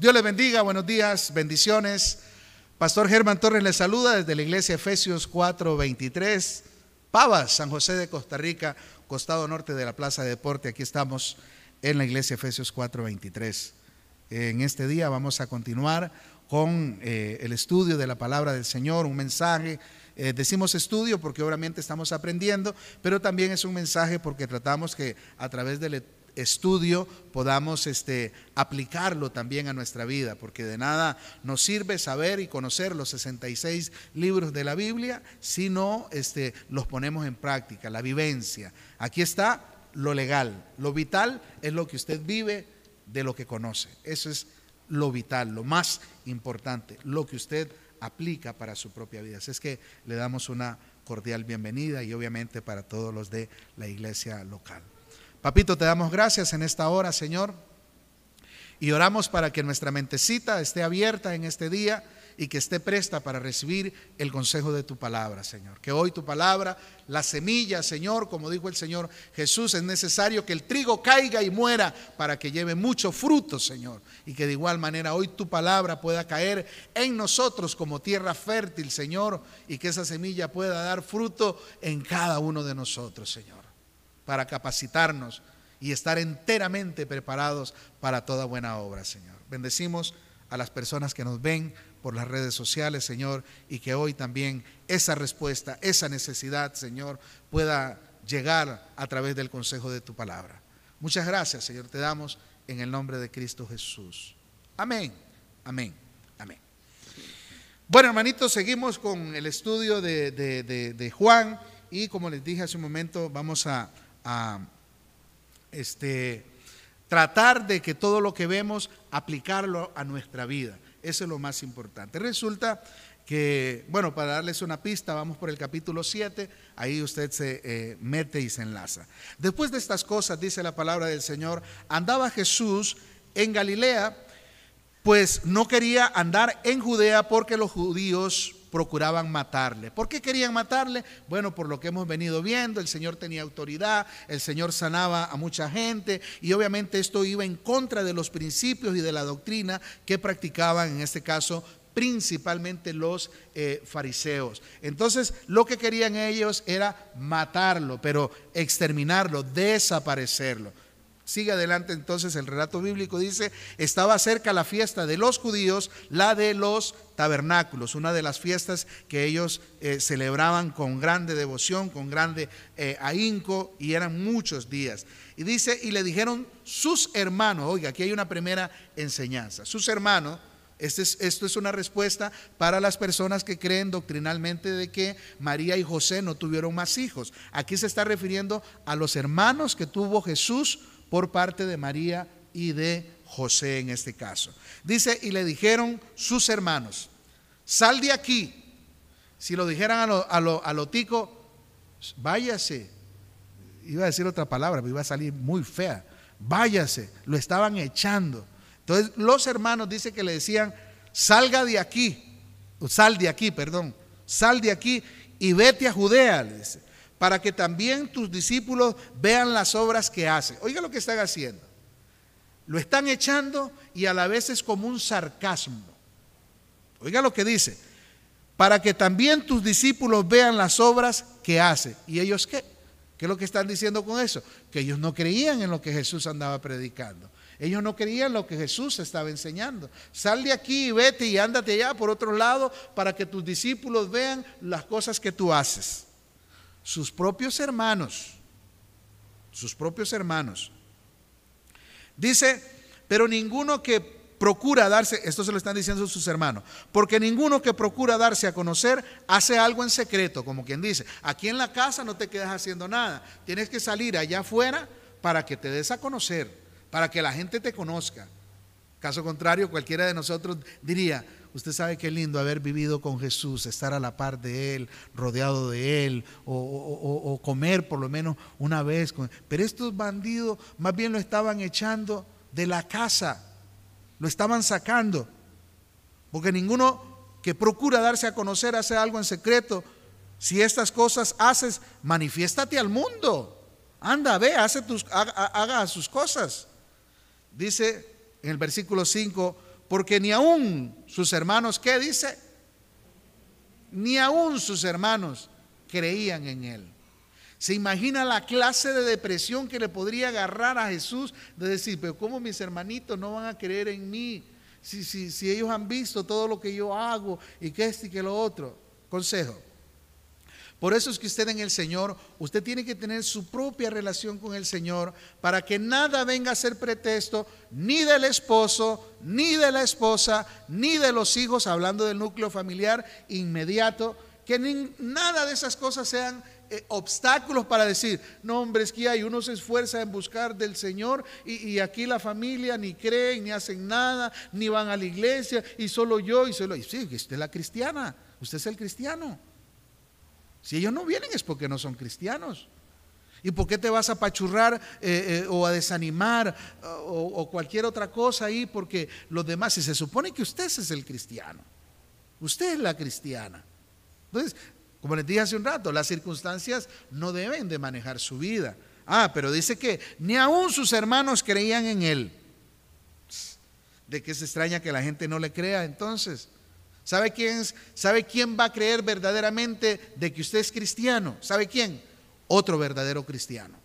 Dios les bendiga, buenos días, bendiciones. Pastor Germán Torres les saluda desde la iglesia Efesios 4:23, Pavas, San José de Costa Rica, costado norte de la Plaza de Deporte. Aquí estamos en la iglesia Efesios 4:23. En este día vamos a continuar con eh, el estudio de la palabra del Señor, un mensaje. Eh, decimos estudio porque obviamente estamos aprendiendo, pero también es un mensaje porque tratamos que a través del estudio podamos este, aplicarlo también a nuestra vida, porque de nada nos sirve saber y conocer los 66 libros de la Biblia si no este, los ponemos en práctica, la vivencia. Aquí está lo legal, lo vital es lo que usted vive de lo que conoce. Eso es lo vital, lo más importante, lo que usted aplica para su propia vida. Así es que le damos una cordial bienvenida y obviamente para todos los de la iglesia local. Papito, te damos gracias en esta hora, Señor, y oramos para que nuestra mentecita esté abierta en este día y que esté presta para recibir el consejo de tu palabra, Señor. Que hoy tu palabra, la semilla, Señor, como dijo el Señor Jesús, es necesario que el trigo caiga y muera para que lleve mucho fruto, Señor. Y que de igual manera hoy tu palabra pueda caer en nosotros como tierra fértil, Señor, y que esa semilla pueda dar fruto en cada uno de nosotros, Señor para capacitarnos y estar enteramente preparados para toda buena obra, Señor. Bendecimos a las personas que nos ven por las redes sociales, Señor, y que hoy también esa respuesta, esa necesidad, Señor, pueda llegar a través del consejo de tu palabra. Muchas gracias, Señor, te damos en el nombre de Cristo Jesús. Amén, amén, amén. Bueno, hermanitos, seguimos con el estudio de, de Juan y como les dije hace un momento, vamos a a este, tratar de que todo lo que vemos, aplicarlo a nuestra vida. Eso es lo más importante. Resulta que, bueno, para darles una pista, vamos por el capítulo 7, ahí usted se eh, mete y se enlaza. Después de estas cosas, dice la palabra del Señor, andaba Jesús en Galilea, pues no quería andar en Judea porque los judíos procuraban matarle. ¿Por qué querían matarle? Bueno, por lo que hemos venido viendo, el Señor tenía autoridad, el Señor sanaba a mucha gente y obviamente esto iba en contra de los principios y de la doctrina que practicaban en este caso principalmente los eh, fariseos. Entonces, lo que querían ellos era matarlo, pero exterminarlo, desaparecerlo. Sigue adelante entonces el relato bíblico, dice, estaba cerca la fiesta de los judíos, la de los tabernáculos, una de las fiestas que ellos eh, celebraban con grande devoción, con grande eh, ahínco, y eran muchos días. Y dice, y le dijeron sus hermanos, oiga, aquí hay una primera enseñanza, sus hermanos, este esto es una respuesta para las personas que creen doctrinalmente de que María y José no tuvieron más hijos. Aquí se está refiriendo a los hermanos que tuvo Jesús por parte de María y de José en este caso. Dice, y le dijeron sus hermanos, sal de aquí. Si lo dijeran a lo, a lo, tico, váyase. Iba a decir otra palabra, pero iba a salir muy fea. Váyase, lo estaban echando. Entonces los hermanos dice que le decían, salga de aquí, sal de aquí, perdón, sal de aquí y vete a Judea, le dice para que también tus discípulos vean las obras que hace. Oiga lo que están haciendo. Lo están echando y a la vez es como un sarcasmo. Oiga lo que dice. Para que también tus discípulos vean las obras que hace. ¿Y ellos qué? ¿Qué es lo que están diciendo con eso? Que ellos no creían en lo que Jesús andaba predicando. Ellos no creían lo que Jesús estaba enseñando. Sal de aquí y vete y ándate allá por otro lado para que tus discípulos vean las cosas que tú haces sus propios hermanos, sus propios hermanos. Dice, pero ninguno que procura darse, esto se lo están diciendo sus hermanos, porque ninguno que procura darse a conocer hace algo en secreto, como quien dice, aquí en la casa no te quedas haciendo nada, tienes que salir allá afuera para que te des a conocer, para que la gente te conozca. Caso contrario, cualquiera de nosotros diría, Usted sabe qué lindo haber vivido con Jesús, estar a la par de Él, rodeado de Él, o, comer por lo menos una vez. Pero estos bandidos más bien lo estaban echando de la casa, lo estaban sacando. Porque ninguno que procura darse a conocer hace algo en secreto. Si estas cosas haces, manifiéstate al mundo. Anda, ve, hace tus, haga sus cosas. Dice en el versículo 5 Porque ni aún sus hermanos, ¿qué dice? Ni aún sus hermanos creían en él. ¿Se imagina la clase de depresión que le podría agarrar a Jesús de decir, pero ¿cómo mis hermanitos no van a creer en mí? Si, si, si ellos han visto todo lo que yo hago y que este y que lo otro. Consejo. Por eso es que usted en el Señor, usted tiene que tener su propia relación con el Señor para que nada venga a ser pretexto ni del esposo, ni de la esposa, ni de los hijos, hablando del núcleo familiar inmediato, que nada de esas cosas sean eh, obstáculos para decir, no hombre, es que hay, uno se esfuerza en buscar del Señor y, aquí la familia ni creen, ni hacen nada, ni van a la iglesia y solo yo y solo, sí, usted es la cristiana, usted es el cristiano. Si ellos no vienen es porque no son cristianos. ¿Y por qué te vas a pachurrar eh, eh, o a desanimar o, cualquier otra cosa ahí? Porque los demás, si se supone que usted es el cristiano, usted es la cristiana. Entonces, como les dije hace un rato, las circunstancias no deben de manejar su vida. Ah, pero dice que ni aún sus hermanos creían en él. ¿De qué se extraña que la gente no le crea entonces? ¿Sabe quién, ¿Sabe quién va a creer verdaderamente de que usted es cristiano? ¿Sabe quién? Otro verdadero cristiano.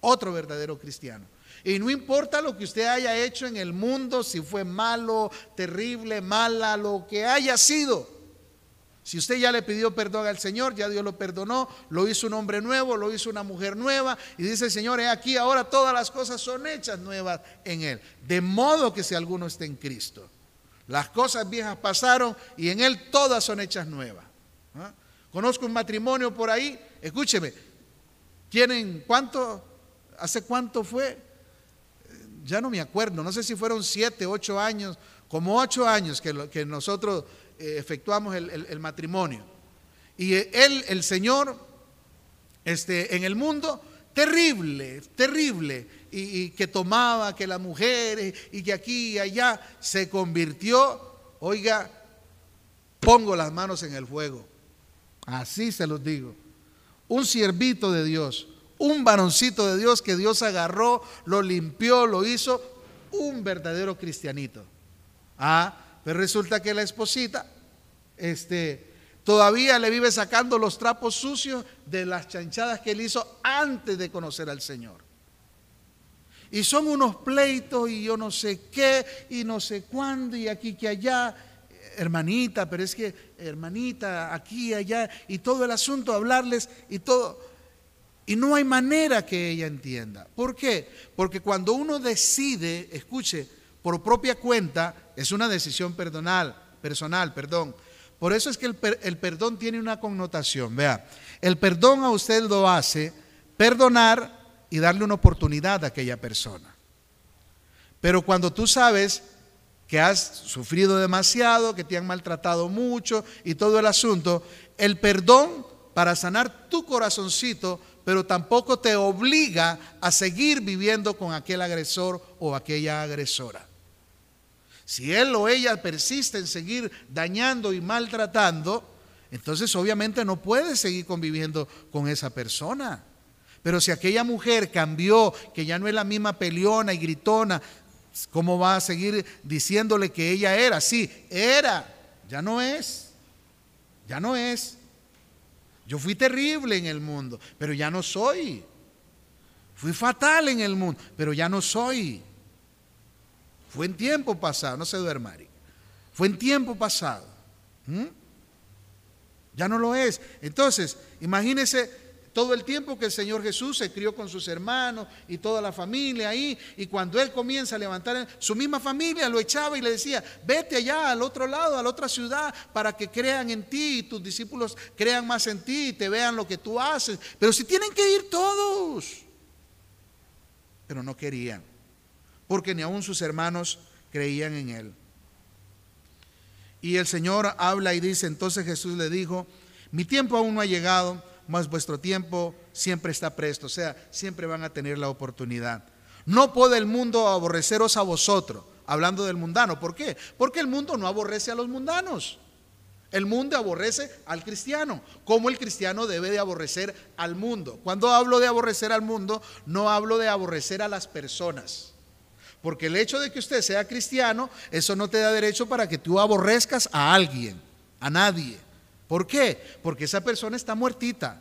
Otro verdadero cristiano. Y no importa lo que usted haya hecho en el mundo, si fue malo, terrible, mala, lo que haya sido. Si usted ya le pidió perdón al Señor, ya Dios lo perdonó, lo hizo un hombre nuevo, lo hizo una mujer nueva, y dice Señor, he aquí ahora todas las cosas son hechas nuevas en Él. De modo que si alguno está en Cristo. Las cosas viejas pasaron y en Él todas son hechas nuevas. ¿Ah? Conozco un matrimonio por ahí, escúcheme, tienen cuánto, hace cuánto fue, ya no me acuerdo, no sé si fueron siete, ocho años, como ocho años que, nosotros eh, efectuamos el, matrimonio. Y él, el Señor, este, en el mundo, terrible, terrible, y, que tomaba, que las mujeres, y que aquí y allá se convirtió, oiga, pongo las manos en el fuego. Así se los digo. Un siervito de Dios, un varoncito de Dios que Dios agarró, lo limpió, lo hizo, un verdadero cristianito. Ah, pero resulta que la esposita, este, todavía le vive sacando los trapos sucios de las chanchadas que él hizo antes de conocer al Señor. Y son unos pleitos y yo no sé qué y no sé cuándo y aquí que allá. Hermanita, pero es que, hermanita, aquí, allá, y todo el asunto, hablarles y todo. Y no hay manera que ella entienda. ¿Por qué? Porque cuando uno decide, escuche, por propia cuenta, es una decisión personal, personal, perdón. Por eso es que el, perdón tiene una connotación. Vea, el perdón a usted lo hace perdonar y darle una oportunidad a aquella persona. Pero cuando tú sabes que has sufrido demasiado, que te han maltratado mucho y todo el asunto, el perdón para sanar tu corazoncito, pero tampoco te obliga a seguir viviendo con aquel agresor o aquella agresora. Si él o ella persiste en seguir dañando y maltratando, entonces obviamente no puede seguir conviviendo con esa persona. Pero si aquella mujer cambió, que ya no es la misma peleona y gritona, ¿cómo va a seguir diciéndole que ella era? Sí, era, ya no es, ya no es. Yo fui terrible en el mundo, pero ya no soy. Fui fatal en el mundo, pero ya no soy. Fue en tiempo pasado, no se duerma, Fue en tiempo pasado. Ya no lo es. Entonces, imagínese todo el tiempo que el Señor Jesús se crió con sus hermanos y toda la familia ahí, y cuando Él comienza a levantar, su misma familia lo echaba y le decía, vete allá al otro lado, a la otra ciudad, para que crean en ti y tus discípulos crean más en ti y te vean lo que tú haces. Pero si tienen que ir todos, pero no querían, porque ni aun sus hermanos creían en Él. Y el Señor habla y dice, entonces Jesús le dijo, mi tiempo aún no ha llegado más vuestro tiempo siempre está presto, o sea, siempre van a tener la oportunidad. No puede el mundo aborreceros a vosotros, hablando del mundano. ¿Por qué? Porque el mundo no aborrece a los mundanos. El mundo aborrece al cristiano, como el cristiano debe de aborrecer al mundo. Cuando hablo de aborrecer al mundo, no hablo de aborrecer a las personas. Porque el hecho de que usted sea cristiano, eso no te da derecho para que tú aborrezcas a alguien, a nadie. ¿Por qué? Porque esa persona está muertita.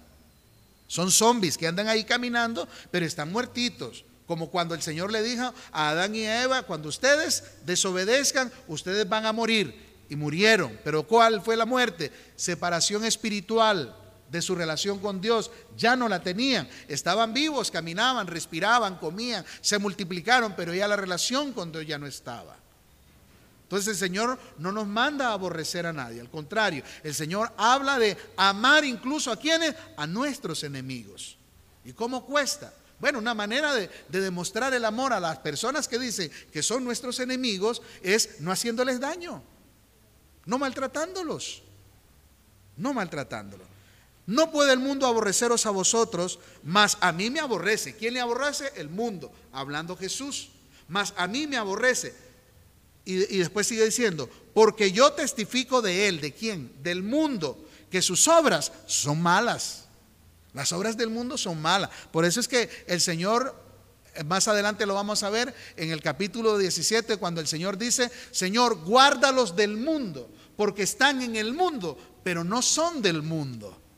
Son zombies que andan ahí caminando, pero están muertitos. Como cuando el Señor le dijo a Adán y a Eva, cuando ustedes desobedezcan, ustedes van a morir. Y murieron. Pero ¿cuál fue la muerte? Separación espiritual de su relación con Dios. Ya no la tenían. Estaban vivos, caminaban, respiraban, comían, se multiplicaron, pero ya la relación con Dios ya no estaba. Entonces el Señor no nos manda a aborrecer a nadie, al contrario, el Señor habla de amar incluso a quienes, a nuestros enemigos. ¿Y cómo cuesta? Bueno, una manera de, demostrar el amor a las personas que dicen que son nuestros enemigos es no haciéndoles daño, no maltratándolos, no maltratándolos. No puede el mundo aborreceros a vosotros, mas a mí me aborrece. ¿Quién le aborrece? El mundo, hablando Jesús. Mas a mí me aborrece y, después sigue diciendo, porque yo testifico de él, ¿de quién? Del mundo, que sus obras son malas. Las obras del mundo son malas. Por eso es que el Señor, eh, más adelante lo vamos a ver en el capítulo 17, cuando el Señor dice, Señor, guárdalos del mundo, porque están en el mundo, pero no son del mundo.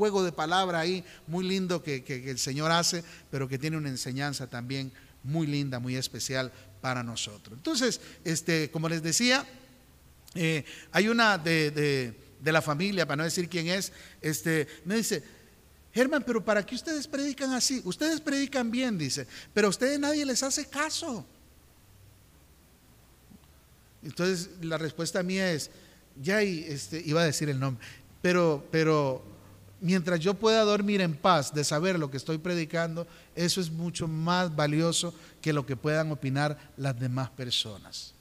Juego de palabra ahí muy lindo que, el Señor hace, pero que tiene una enseñanza también muy linda, muy especial para nosotros. Entonces, este, como les decía, eh, hay una de, la familia, para no decir quién es, este, me dice, Germán, pero ¿para qué ustedes predican así? Ustedes predican bien, dice, pero a ustedes nadie les hace caso. Entonces la respuesta mía es, ya este, iba a decir el nombre, pero, pero mientras yo pueda dormir en paz de saber lo que estoy predicando, eso es mucho más valioso que lo que puedan opinar las demás personas.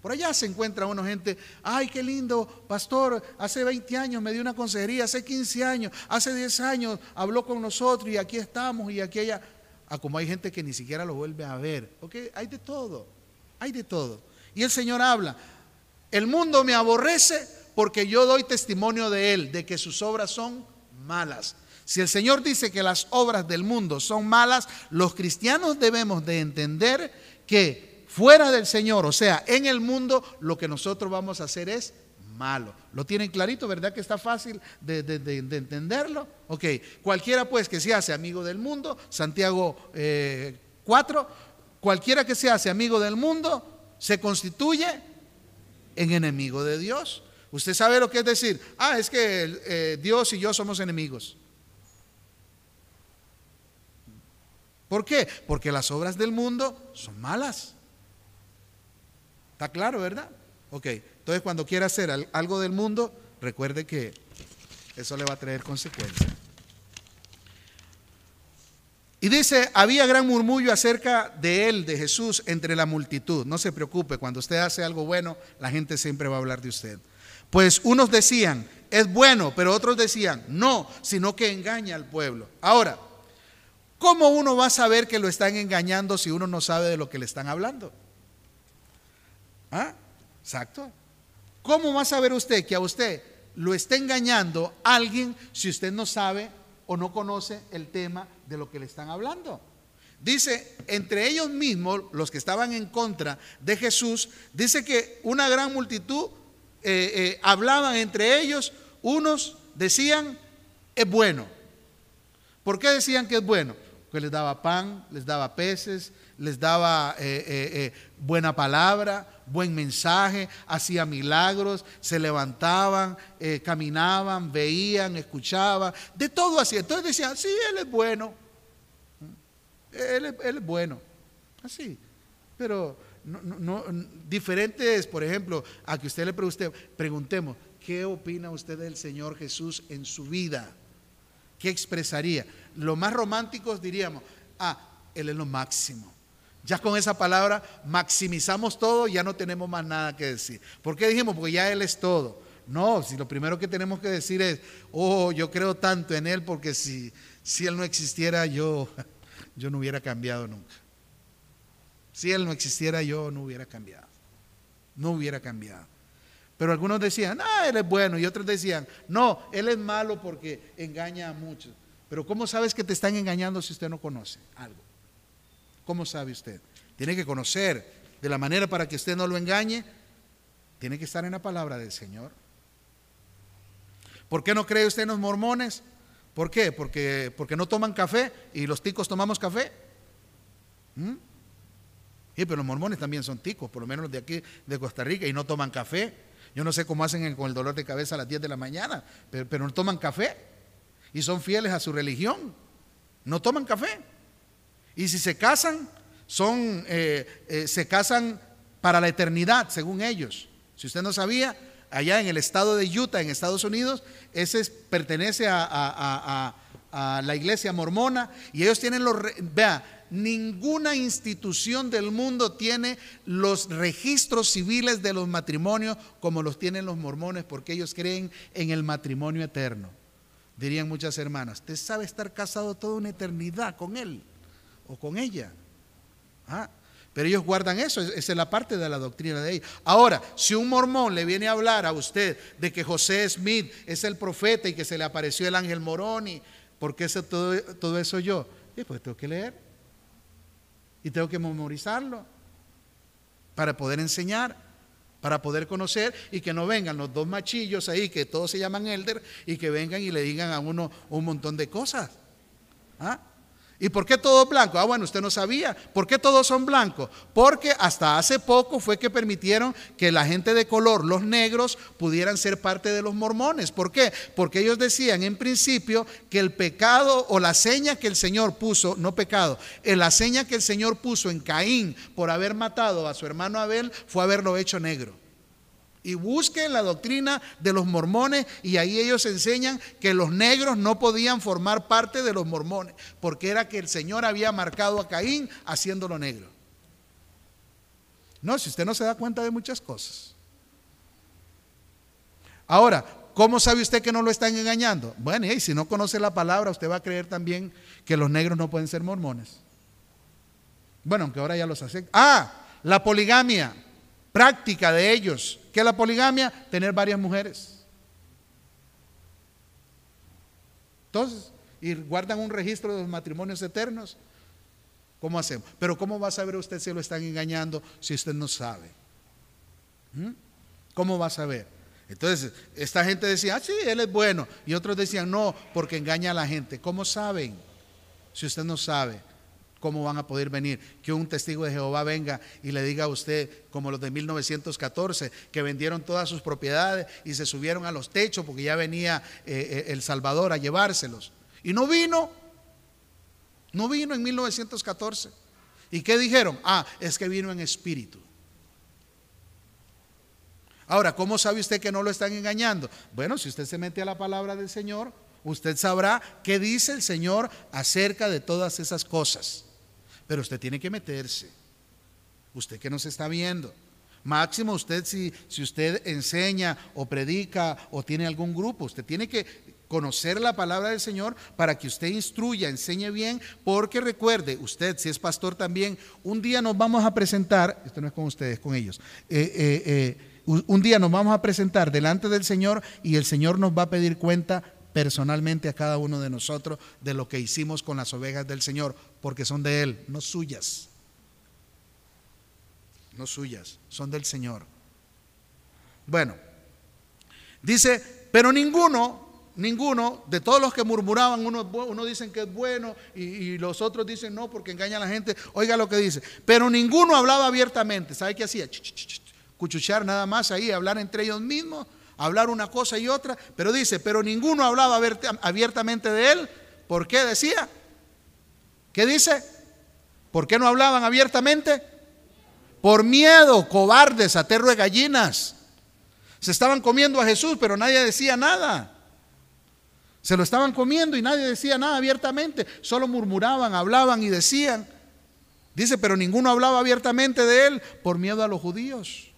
Por allá se encuentra una gente, ay, qué lindo, pastor, hace 20 años me dio una consejería, hace 15 años, hace 10 años habló con nosotros y aquí estamos y aquí allá. Ah, como hay gente que ni siquiera lo vuelve a ver. Porque hay de todo, hay de todo. Y el Señor habla, el mundo me aborrece porque yo doy testimonio de él, de que sus obras son malas. Si el Señor dice que las obras del mundo son malas, los cristianos debemos de entender que fuera del Señor, o sea, en el mundo, lo que nosotros vamos a hacer es malo. ¿Lo tienen clarito? ¿Verdad que está fácil de, entenderlo? Ok, cualquiera pues que se hace amigo del mundo, Santiago 4, eh, cualquiera que se hace amigo del mundo, se constituye en enemigo de Dios. Usted sabe lo que es decir, ah, es que eh, Dios y yo somos enemigos. ¿Por qué? Porque las obras del mundo son malas. ¿Está claro, verdad? Ok, entonces cuando quiera hacer algo del mundo, recuerde que eso le va a traer consecuencias. Y dice, había gran murmullo acerca de él, de Jesús, entre la multitud. No se preocupe, cuando usted hace algo bueno, la gente siempre va a hablar de usted. Pues unos decían, es bueno, pero otros decían, no, sino que engaña al pueblo. Ahora, ¿Cómo uno va a saber que lo están engañando si uno no sabe de lo que le están hablando? ¿Ah? Exacto. ¿Cómo va a saber usted que a usted lo está engañando alguien si usted no sabe o no conoce el tema de lo que le están hablando? Dice, entre ellos mismos, los que estaban en contra de Jesús, dice que una gran multitud eh, eh, hablaban entre ellos, unos decían, es bueno. ¿Por qué decían que es bueno? que les daba pan, les daba peces, les daba eh, buena palabra, buen mensaje, hacía milagros, se levantaban, caminaban, veían, escuchaban, de todo así. Entonces decían, sí, Él es bueno, Él, es bueno, así. Pero no, diferentes, por ejemplo, a que usted le pregunte, preguntemos, ¿qué opina usted del Señor Jesús en su vida? ¿Qué expresaría? Lo más románticos diríamos, ah, Él es lo máximo. Ya con esa palabra maximizamos todo ya no tenemos más nada que decir. ¿Por qué dijimos? Porque ya Él es todo. No, si lo primero que tenemos que decir es, oh, yo creo tanto en Él porque si, si Él no existiera yo, yo no hubiera cambiado nunca. Si Él no existiera yo no hubiera cambiado. No hubiera cambiado. Pero algunos decían, ah, Él es bueno. Y otros decían, no, Él es malo porque engaña a muchos. Pero ¿cómo sabes que te están engañando si usted no conoce algo? ¿Cómo sabe usted? tiene que conocer. De la manera para que usted no lo engañe, tiene que estar en la palabra del Señor. ¿Por qué no cree usted en los mormones? ¿Por qué? Porque, porque no toman café y los ticos tomamos café. ¿Mm? Sí, pero los mormones también son ticos, por lo menos los de aquí de Costa Rica, y no toman café. Yo no sé cómo hacen con el dolor de cabeza a las 10 de la mañana, pero, no toman café. Y son fieles a su religión. No toman café. Y si se casan, son, eh, eh, se casan para la eternidad, según ellos. Si usted no sabía, allá en el estado de Utah, en Estados Unidos, ese pertenece a, a la iglesia mormona y ellos tienen los, vea, ninguna institución del mundo tiene los registros civiles de los matrimonios como los tienen los mormones, porque ellos creen en el matrimonio eterno. Dirían muchas hermanas, usted sabe estar casado toda una eternidad con él o con ella. Ah, pero ellos guardan eso, esa es la parte de la doctrina de ellos. Ahora, si un mormón le viene a hablar a usted de que José Smith es el profeta y que se le apareció el ángel Moroni, ¿por qué todo, todo eso yo? Y pues tengo que leer y tengo que memorizarlo para poder enseñar, para poder conocer y que no vengan los dos machillos ahí que todos se llaman elder y que vengan y le digan a uno un montón de cosas. ¿Ah? ¿Y por qué todo blanco? Ah, bueno, usted no sabía. ¿Por qué todos son blancos? Porque hasta hace poco fue que permitieron que la gente de color, los negros, pudieran ser parte de los mormones. ¿Por qué? Porque ellos decían en principio que el pecado o la seña que el Señor puso, no pecado, eh, la seña que el Señor puso en Caín por haber matado a su hermano Abel fue haberlo hecho negro. Y busquen la doctrina de los mormones y ahí ellos enseñan que los negros no podían formar parte de los mormones, porque era que el Señor había marcado a Caín haciéndolo negro. No, si usted no se da cuenta de muchas cosas. Ahora, ¿cómo sabe usted que no lo están engañando? Bueno, y si no conoce la palabra, usted va a creer también que los negros no pueden ser mormones. Bueno, aunque ahora ya los hacen. Ah, la poligamia, práctica de ellos ¿Qué es la poligamia? Tener varias mujeres. Entonces, y guardan un registro de los matrimonios eternos. ¿Cómo hacemos? Pero ¿cómo va a saber usted si lo están engañando si usted no sabe? ¿Mm? ¿Cómo va a saber? Entonces, esta gente decía, ah, sí, él es bueno. Y otros decían, no, porque engaña a la gente. ¿Cómo saben? Si usted no sabe. ¿Cómo van a poder venir? Que un testigo de Jehová venga y le diga a usted, como los de 1914, que vendieron todas sus propiedades y se subieron a los techos porque ya venía eh, eh, El Salvador a llevárselos. Y no vino, no vino en 1914. ¿Y qué dijeron? Ah, es que vino en espíritu. Ahora, ¿cómo sabe usted que no lo están engañando? Bueno, si usted se mete a la palabra del Señor, usted sabrá qué dice el Señor acerca de todas esas cosas. Pero usted tiene que meterse. Usted que nos está viendo. Máximo usted si, si usted enseña o predica o tiene algún grupo, usted tiene que conocer la palabra del Señor para que usted instruya, enseñe bien, porque recuerde, usted si es pastor también, un día nos vamos a presentar, esto no es con ustedes, con ellos, eh, eh, eh, un día nos vamos a presentar delante del Señor y el Señor nos va a pedir cuenta personalmente a cada uno de nosotros de lo que hicimos con las ovejas del Señor, porque son de Él, no suyas. No suyas, son del Señor. Bueno, dice, pero ninguno, ninguno, de todos los que murmuraban, uno, uno dicen que es bueno y, los otros dicen no porque engaña a la gente. Oiga lo que dice, pero ninguno hablaba abiertamente. ¿Sabe qué hacía? Cuchuchar nada más ahí, hablar entre ellos mismos hablar una cosa y otra, pero dice, pero ninguno hablaba abiertamente de él. ¿Por qué decía? ¿Qué dice? ¿Por qué no hablaban abiertamente? Por miedo, cobardes, aterro de gallinas. Se estaban comiendo a Jesús, pero nadie decía nada. Se lo estaban comiendo y nadie decía nada abiertamente, solo murmuraban, hablaban y decían. Dice, pero ninguno hablaba abiertamente de él por miedo a los judíos.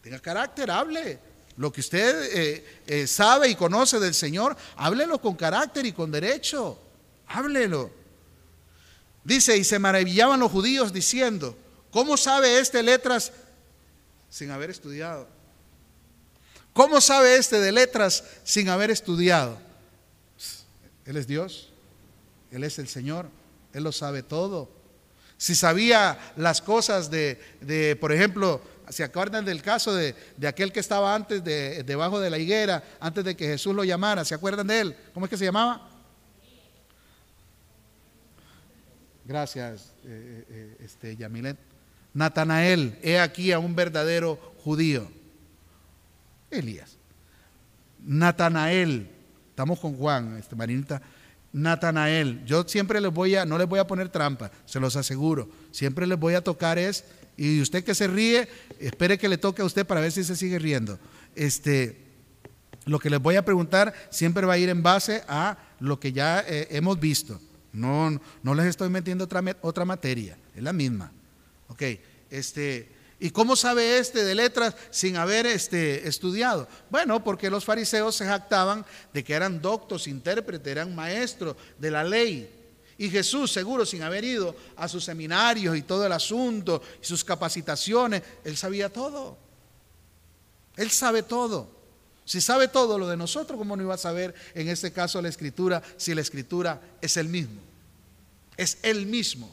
Tenga carácter, hable. Lo que usted eh, eh, sabe y conoce del Señor, háblelo con carácter y con derecho. Háblelo. Dice, y se maravillaban los judíos diciendo, ¿cómo sabe este letras sin haber estudiado? ¿Cómo sabe este de letras sin haber estudiado? Él es Dios, Él es el Señor, Él lo sabe todo. si sabía las cosas de, por ejemplo, ¿se acuerdan del caso de, aquel que estaba antes de, debajo de la higuera, antes de que Jesús lo llamara? ¿Se acuerdan de él? ¿Cómo es que se llamaba? Gracias, eh, eh, este, Yamilet. Natanael, he aquí a un verdadero judío. Elías. Natanael, estamos con Juan, este, Marinita. Natanael, yo siempre les voy a, no les voy a poner trampa, se los aseguro. Siempre les voy a tocar es, y usted que se ríe, espere que le toque a usted para ver si se sigue riendo. Este, lo que les voy a preguntar siempre va a ir en base a lo que ya eh, hemos visto. No, no les estoy metiendo otra, otra materia, es la misma. Ok, este, ¿Y cómo sabe este de letras sin haber este, estudiado? Bueno, porque los fariseos se jactaban de que eran doctos, intérpretes, eran maestros de la ley. Y Jesús, seguro, sin haber ido a sus seminarios y todo el asunto, y sus capacitaciones, él sabía todo. Él sabe todo. Si sabe todo lo de nosotros, ¿cómo no iba a saber en este caso la escritura si la escritura es el mismo? Es el mismo.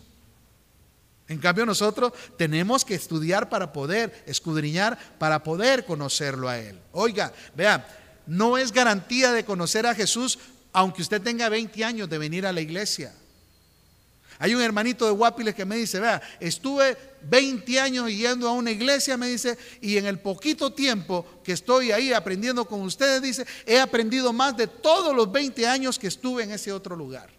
En cambio nosotros tenemos que estudiar para poder escudriñar, para poder conocerlo a Él. Oiga, vea, no es garantía de conocer a Jesús aunque usted tenga 20 años de venir a la iglesia. Hay un hermanito de Guapiles que me dice, vea, estuve 20 años yendo a una iglesia, me dice, y en el poquito tiempo que estoy ahí aprendiendo con ustedes, dice, he aprendido más de todos los 20 años que estuve en ese otro lugar.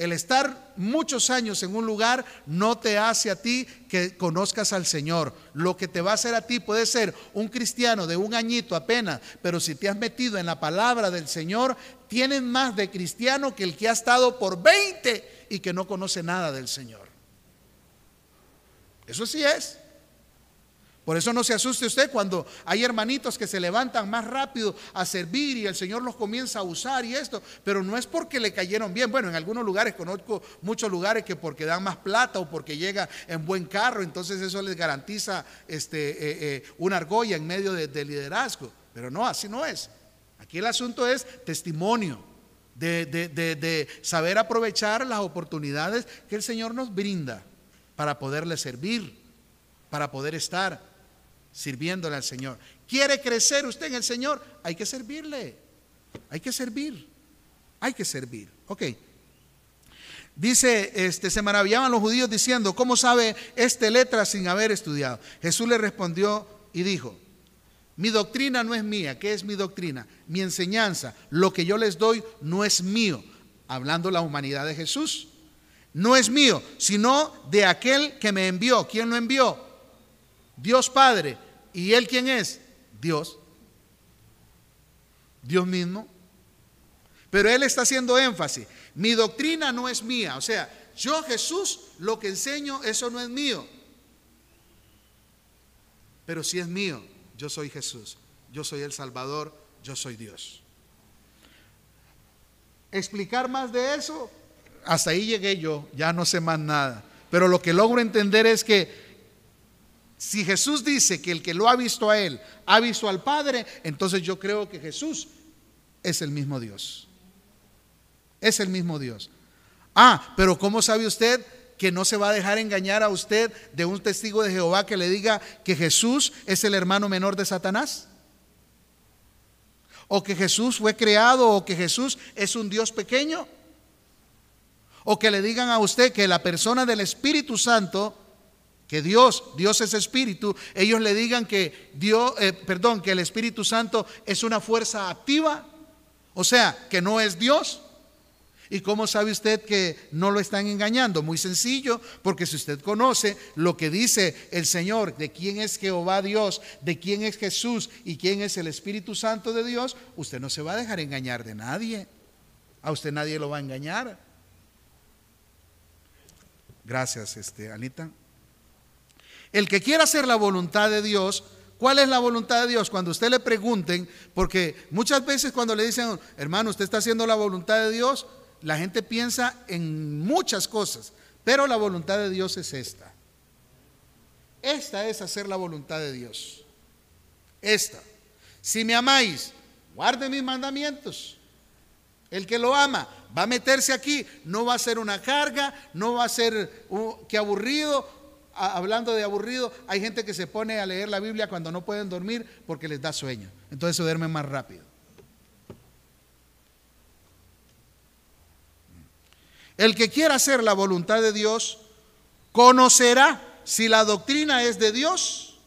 El estar muchos años en un lugar no te hace a ti que conozcas al Señor. Lo que te va a hacer a ti puede ser un cristiano de un añito apenas, pero si te has metido en la palabra del Señor, tienes más de cristiano que el que ha estado por 20 y que no conoce nada del Señor. Eso sí es. Por eso no se asuste usted cuando hay hermanitos que se levantan más rápido a servir y el Señor los comienza a usar y esto, pero no es porque le cayeron bien. Bueno, en algunos lugares conozco muchos lugares que porque dan más plata o porque llega en buen carro, entonces eso les garantiza este, eh, eh, una argolla en medio de, liderazgo. Pero no, así no es. Aquí el asunto es testimonio. De, de, saber aprovechar las oportunidades que el Señor nos brinda para poderle servir, para poder estar sirviéndole al Señor. ¿Quiere crecer usted en el Señor? Hay que servirle. Hay que servir. Hay que servir. Ok. Dice, este, se maravillaban los judíos diciendo, ¿cómo sabe este letra sin haber estudiado? Jesús le respondió y dijo, mi doctrina no es mía. ¿Qué es mi doctrina? Mi enseñanza, lo que yo les doy no es mío. Hablando la humanidad de Jesús. No es mío, sino de aquel que me envió. ¿Quién lo envió? Dios Padre. ¿Y Él quién es? Dios. Dios mismo. Pero Él está haciendo énfasis. Mi doctrina no es mía. O sea, yo Jesús lo que enseño, eso no es mío. Pero si es mío, yo soy Jesús. Yo soy el Salvador. Yo soy Dios. Explicar más de eso, hasta ahí llegué yo. Ya no sé más nada. Pero lo que logro entender es que si Jesús dice que el que lo ha visto a Él ha visto al Padre, entonces yo creo que Jesús es el mismo Dios. Es el mismo Dios. Ah, pero ¿cómo sabe usted que no se va a dejar engañar a usted de un testigo de Jehová que le diga que Jesús es el hermano menor de Satanás? ¿O que Jesús fue creado o que Jesús es un Dios pequeño? ¿O que le digan a usted que la persona del Espíritu Santo que Dios, Dios es espíritu, ellos le digan que Dios, eh, perdón, que el Espíritu Santo es una fuerza activa, o sea, que no es Dios. ¿Y cómo sabe usted que no lo están engañando? Muy sencillo, porque si usted conoce lo que dice el Señor, de quién es Jehová Dios, de quién es Jesús y quién es el Espíritu Santo de Dios, usted no se va a dejar engañar de nadie. A usted nadie lo va a engañar. Gracias, este, Anita. El que quiera hacer la voluntad de Dios, ¿cuál es la voluntad de Dios? Cuando usted le pregunten, porque muchas veces cuando le dicen, hermano, usted está haciendo la voluntad de Dios, la gente piensa en muchas cosas, pero la voluntad de Dios es esta. Esta es hacer la voluntad de Dios. Esta. Si me amáis, guarde mis mandamientos. El que lo ama, va a meterse aquí, no va a ser una carga, no va a ser uh, que aburrido. hablando de aburrido, hay gente que se pone a leer la Biblia cuando no pueden dormir porque les da sueño. Entonces se duermen más rápido. El que quiera hacer la voluntad de Dios conocerá si la doctrina es de Dios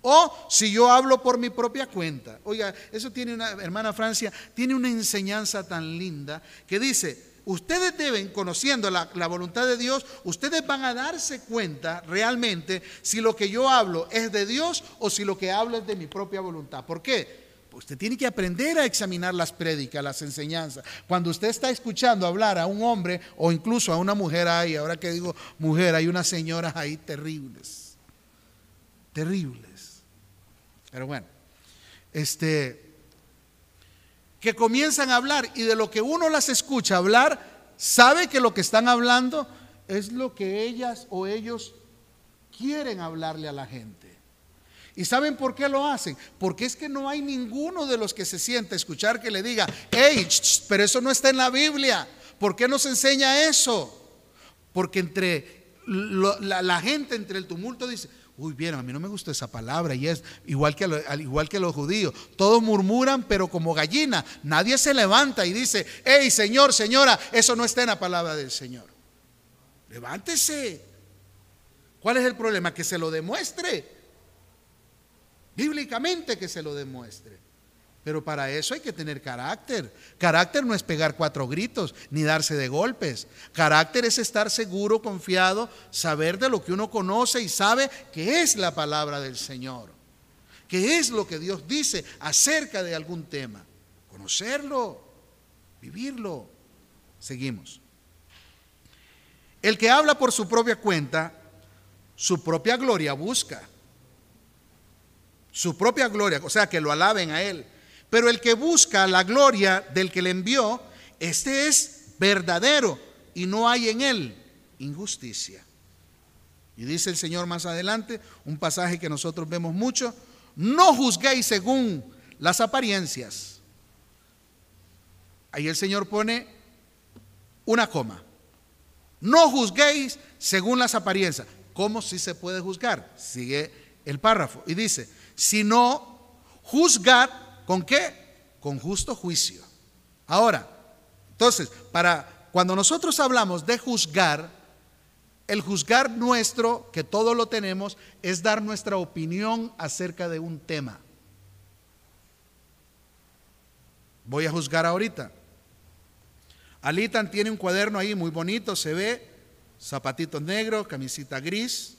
o si yo hablo por mi propia cuenta. Oiga, eso tiene una, hermana Francia, tiene una enseñanza tan linda que dice, ustedes deben, conociendo la, voluntad de Dios, ustedes van a darse cuenta realmente si lo que yo hablo es de Dios o si lo que hablo es de mi propia voluntad. ¿Por qué? Usted tiene que aprender a examinar las prédicas, las enseñanzas. Cuando usted está escuchando hablar a un hombre o incluso a una mujer ahí, ahora que digo mujer, hay unas señoras ahí terribles. Terribles. Pero bueno, este que comienzan a hablar y de lo que uno las escucha hablar, sabe que lo que están hablando es lo que ellas o ellos quieren hablarle a la gente. ¿Y saben por qué lo hacen? Porque es que no hay ninguno de los que se siente a escuchar que le diga, hey, pero eso no está en la Biblia. ¿Por qué nos enseña eso? Porque entre la, gente, entre el tumulto, dice, uy, bien, a mí no me gusta esa palabra y es igual que, al igual que los judíos. Todos murmuran, pero como gallina. Nadie se levanta y dice, hey, señor, señora, eso no está en la palabra del Señor. Levántese. ¿Cuál es el problema? Que se lo demuestre. Bíblicamente que se lo demuestre. Pero para eso hay que tener carácter. Carácter no es pegar cuatro gritos ni darse de golpes. Carácter es estar seguro, confiado, saber de lo que uno conoce y sabe que es la palabra del Señor. Que es lo que Dios dice acerca de algún tema. Conocerlo, vivirlo. Seguimos. El que habla por su propia cuenta, su propia gloria busca su propia gloria, o sea, que lo alaben a Él. Pero el que busca la gloria del que le envió, este es verdadero y no hay en Él injusticia. Y dice el Señor más adelante, un pasaje que nosotros vemos mucho, no juzguéis según las apariencias. Ahí el Señor pone una coma. No juzguéis según las apariencias. ¿Cómo si se puede juzgar? Sigue el párrafo y dice, sino juzgar con qué? Con justo juicio. Ahora, entonces, para cuando nosotros hablamos de juzgar, el juzgar nuestro, que todo lo tenemos, es dar nuestra opinión acerca de un tema. Voy a juzgar ahorita. Alitan tiene un cuaderno ahí muy bonito, se ve, zapatitos negros, camisita gris,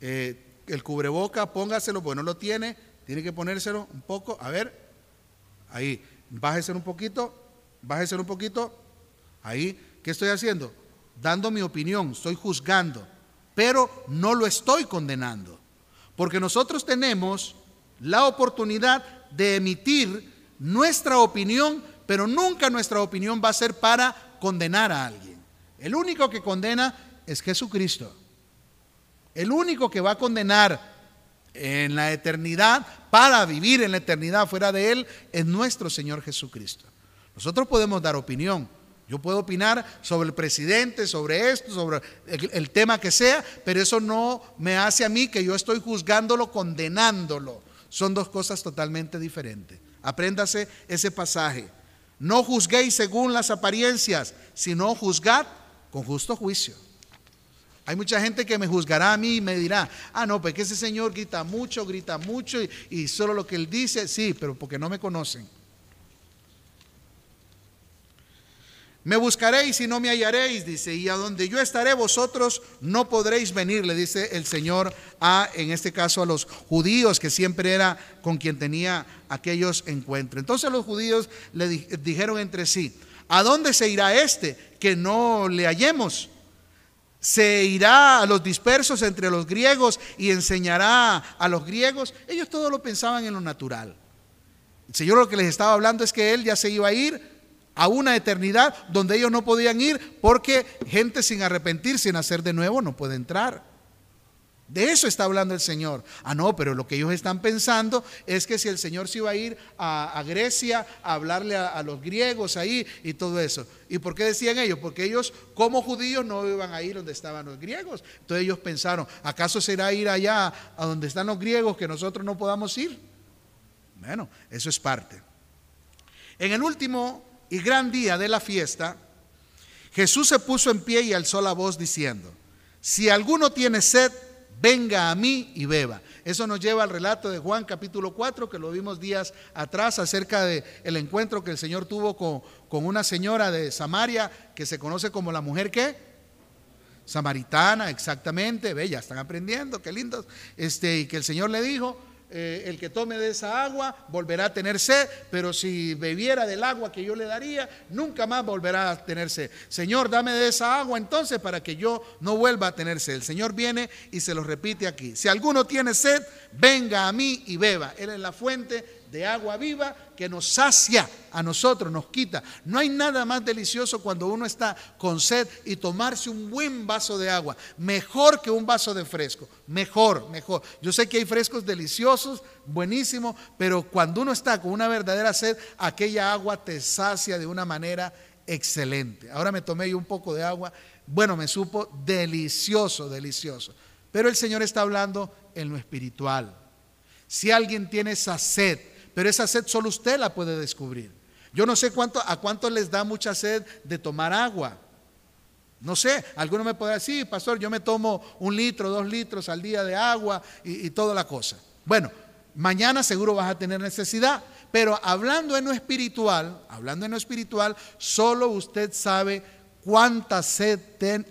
eh, el cubreboca, póngaselo, porque no lo tiene, tiene que ponérselo un poco, a ver, ahí, bájese un poquito, bájese un poquito, ahí, ¿qué estoy haciendo? Dando mi opinión, estoy juzgando, pero no lo estoy condenando, porque nosotros tenemos la oportunidad de emitir nuestra opinión, pero nunca nuestra opinión va a ser para condenar a alguien. El único que condena es Jesucristo. El único que va a condenar en la eternidad, para vivir en la eternidad fuera de Él, es nuestro Señor Jesucristo. Nosotros podemos dar opinión. Yo puedo opinar sobre el presidente, sobre esto, sobre el, tema que sea, pero eso no me hace a mí que yo estoy juzgándolo, condenándolo. Son dos cosas totalmente diferentes. Apréndase ese pasaje. No juzguéis según las apariencias, sino juzgad con justo juicio. Hay mucha gente que me juzgará a mí y me dirá, ah, no, pues que ese señor grita mucho, grita mucho y, solo lo que él dice, sí, pero porque no me conocen. Me buscaréis y no me hallaréis, dice, y a donde yo estaré vosotros no podréis venir, le dice el Señor a, en este caso, a los judíos, que siempre era con quien tenía aquellos encuentros. Entonces los judíos le dijeron entre sí, ¿a dónde se irá este que no le hallemos? Se irá a los dispersos entre los griegos y enseñará a los griegos. Ellos todo lo pensaban en lo natural. El Señor lo que les estaba hablando es que Él ya se iba a ir a una eternidad donde ellos no podían ir porque gente sin arrepentir, sin hacer de nuevo, no puede entrar. De eso está hablando el Señor. Ah, no, pero lo que ellos están pensando es que si el Señor se iba a ir a, Grecia a hablarle a, los griegos ahí y todo eso. ¿Y por qué decían ellos? Porque ellos como judíos no iban a ir donde estaban los griegos. Entonces ellos pensaron, ¿acaso será ir allá a donde están los griegos que nosotros no podamos ir? Bueno, eso es parte. En el último y gran día de la fiesta, Jesús se puso en pie y alzó la voz diciendo, si alguno tiene sed, venga a mí y beba. Eso nos lleva al relato de Juan capítulo 4, que lo vimos días atrás, acerca del el encuentro que el Señor tuvo con, con, una señora de Samaria, que se conoce como la mujer que samaritana, exactamente, ve, ya están aprendiendo, qué lindos, este, y que el Señor le dijo, eh, el que tome de esa agua volverá a tener sed, pero si bebiera del agua que yo le daría, nunca más volverá a tener sed. Señor, dame de esa agua entonces para que yo no vuelva a tener sed. El Señor viene y se lo repite aquí. Si alguno tiene sed, venga a mí y beba. Él es la fuente de agua viva que nos sacia a nosotros, nos quita. No hay nada más delicioso cuando uno está con sed y tomarse un buen vaso de agua, mejor que un vaso de fresco, mejor, mejor. Yo sé que hay frescos deliciosos, buenísimos, pero cuando uno está con una verdadera sed, aquella agua te sacia de una manera excelente. Ahora me tomé yo un poco de agua, bueno, me supo delicioso, delicioso. Pero el Señor está hablando en lo espiritual. Si alguien tiene esa sed, pero esa sed solo usted la puede descubrir. Yo no sé cuánto, a cuánto les da mucha sed de tomar agua. No sé, alguno me puede decir, pastor, yo me tomo un litro, dos litros al día de agua y toda la cosa. Bueno, mañana seguro vas a tener necesidad, pero hablando en lo espiritual, hablando en lo espiritual, solo usted sabe cuánta sed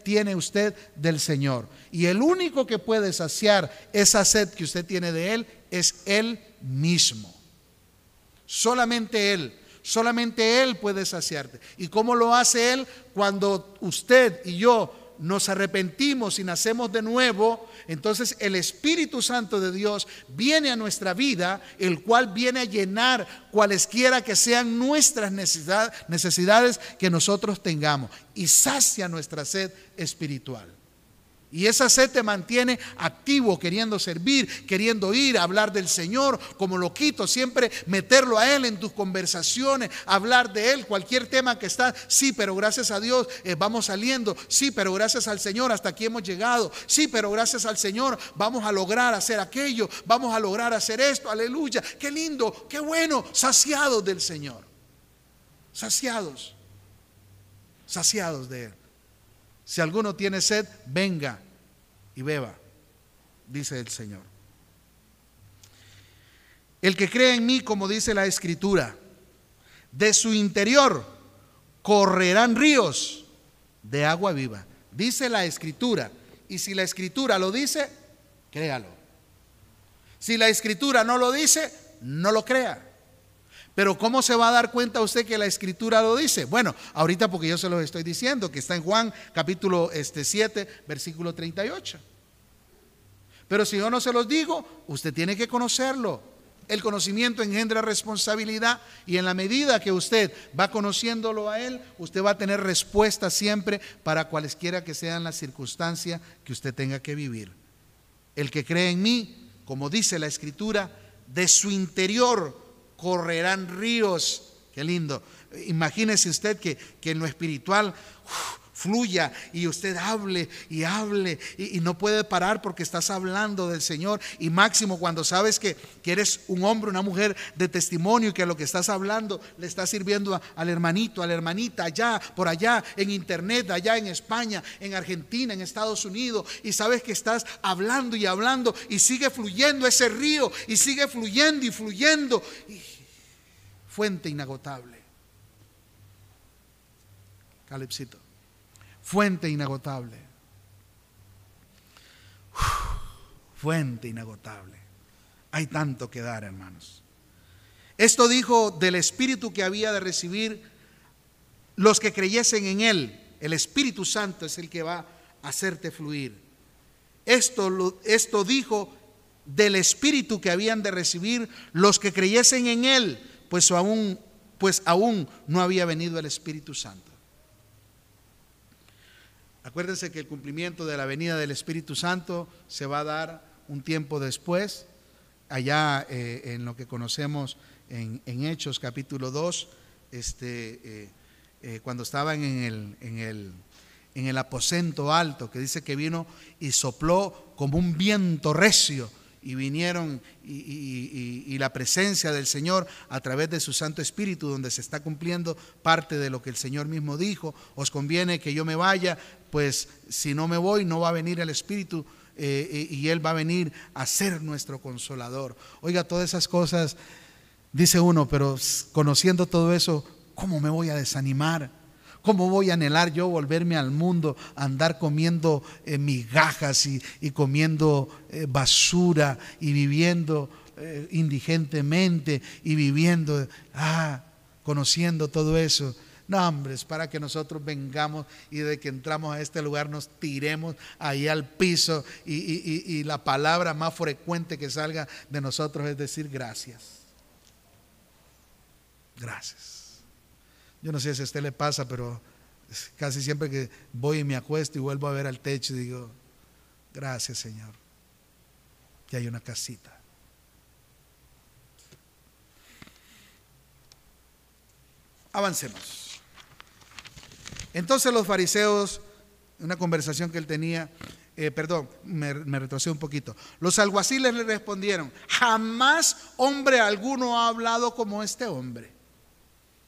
tiene usted del Señor. Y el único que puede saciar esa sed que usted tiene de Él es Él mismo. Solamente Él, solamente Él puede saciarte. ¿Y cómo lo hace Él? Cuando usted y yo nos arrepentimos y nacemos de nuevo, entonces el Espíritu Santo de Dios viene a nuestra vida, el cual viene a llenar cualesquiera que sean nuestras necesidades que nosotros tengamos y sacia nuestra sed espiritual. Y esa sed te mantiene activo, queriendo servir, queriendo ir a hablar del Señor como lo quito, siempre meterlo a Él en tus conversaciones, hablar de Él, cualquier tema que está. Sí, pero gracias a Dios eh, vamos saliendo. Sí, pero gracias al Señor hasta aquí hemos llegado. Sí, pero gracias al Señor vamos a lograr hacer aquello, vamos a lograr hacer esto. Aleluya. Qué lindo, qué bueno, saciados del Señor. Saciados, saciados de Él. Si alguno tiene sed, venga y beba, dice el Señor. El que cree en mí, como dice la Escritura, de su interior correrán ríos de agua viva. Dice la Escritura. Y si la Escritura lo dice, créalo. Si la Escritura no lo dice, no lo crea. Pero ¿cómo se va a dar cuenta usted que la escritura lo dice? Bueno, ahorita porque yo se lo estoy diciendo, que está en Juan capítulo este, 7, versículo 38. Pero si yo no se los digo, usted tiene que conocerlo. El conocimiento engendra responsabilidad y en la medida que usted va conociéndolo a Él, usted va a tener respuesta siempre para cualesquiera que sean las circunstancias que usted tenga que vivir. El que cree en mí, como dice la Escritura, de su interior correrán ríos. Qué lindo. Imagínese usted que, en lo espiritual fluya y usted hable y hable y, no puede parar porque estás hablando del Señor. Y máximo cuando sabes que, que, eres un hombre, una mujer de testimonio y que lo que estás hablando le está sirviendo al hermanito, a la hermanita, allá, por allá, en internet, allá en España, en Argentina, en Estados Unidos. Y sabes que estás hablando y hablando y sigue fluyendo ese río y sigue fluyendo y fluyendo. fuente inagotable. Calipsito fuente inagotable. fuente inagotable. Hay tanto que dar, hermanos. Esto dijo del Espíritu que había de recibir los que creyesen en Él. El Espíritu Santo es el que va a hacerte fluir. Esto, esto dijo del Espíritu que habían de recibir los que creyesen en Él, pues aún, pues aún no había venido el Espíritu Santo. Acuérdense que el cumplimiento de la venida del Espíritu Santo se va a dar un tiempo después, allá eh, en lo que conocemos en, Hechos capítulo 2, este, eh, eh, cuando estaban en el, en, el, en el aposento alto, que dice que vino y sopló como un viento recio y vinieron y, la presencia del Señor a través de su Santo Espíritu, donde se está cumpliendo parte de lo que el Señor mismo dijo, os conviene que yo me vaya, pues si no me voy no va a venir el Espíritu eh, y Él va a venir a ser nuestro consolador. Oiga, todas esas cosas, dice uno, pero conociendo todo eso, ¿cómo me voy a desanimar? ¿Cómo voy a anhelar yo volverme al mundo, andar comiendo eh, migajas y, comiendo eh, basura y viviendo eh, indigentemente y viviendo, ah, conociendo todo eso? No, hombre, es para que nosotros vengamos y de que entramos a este lugar nos tiremos ahí al piso y, y la palabra más frecuente que salga de nosotros es decir gracias. Gracias. Yo no sé si a usted le pasa, pero casi siempre que voy y me acuesto y vuelvo a ver al techo, digo, gracias Señor, que hay una casita. Avancemos. Entonces los fariseos, una conversación que él tenía, eh, perdón, me, me un poquito. Los alguaciles le respondieron, jamás hombre alguno ha hablado como este hombre.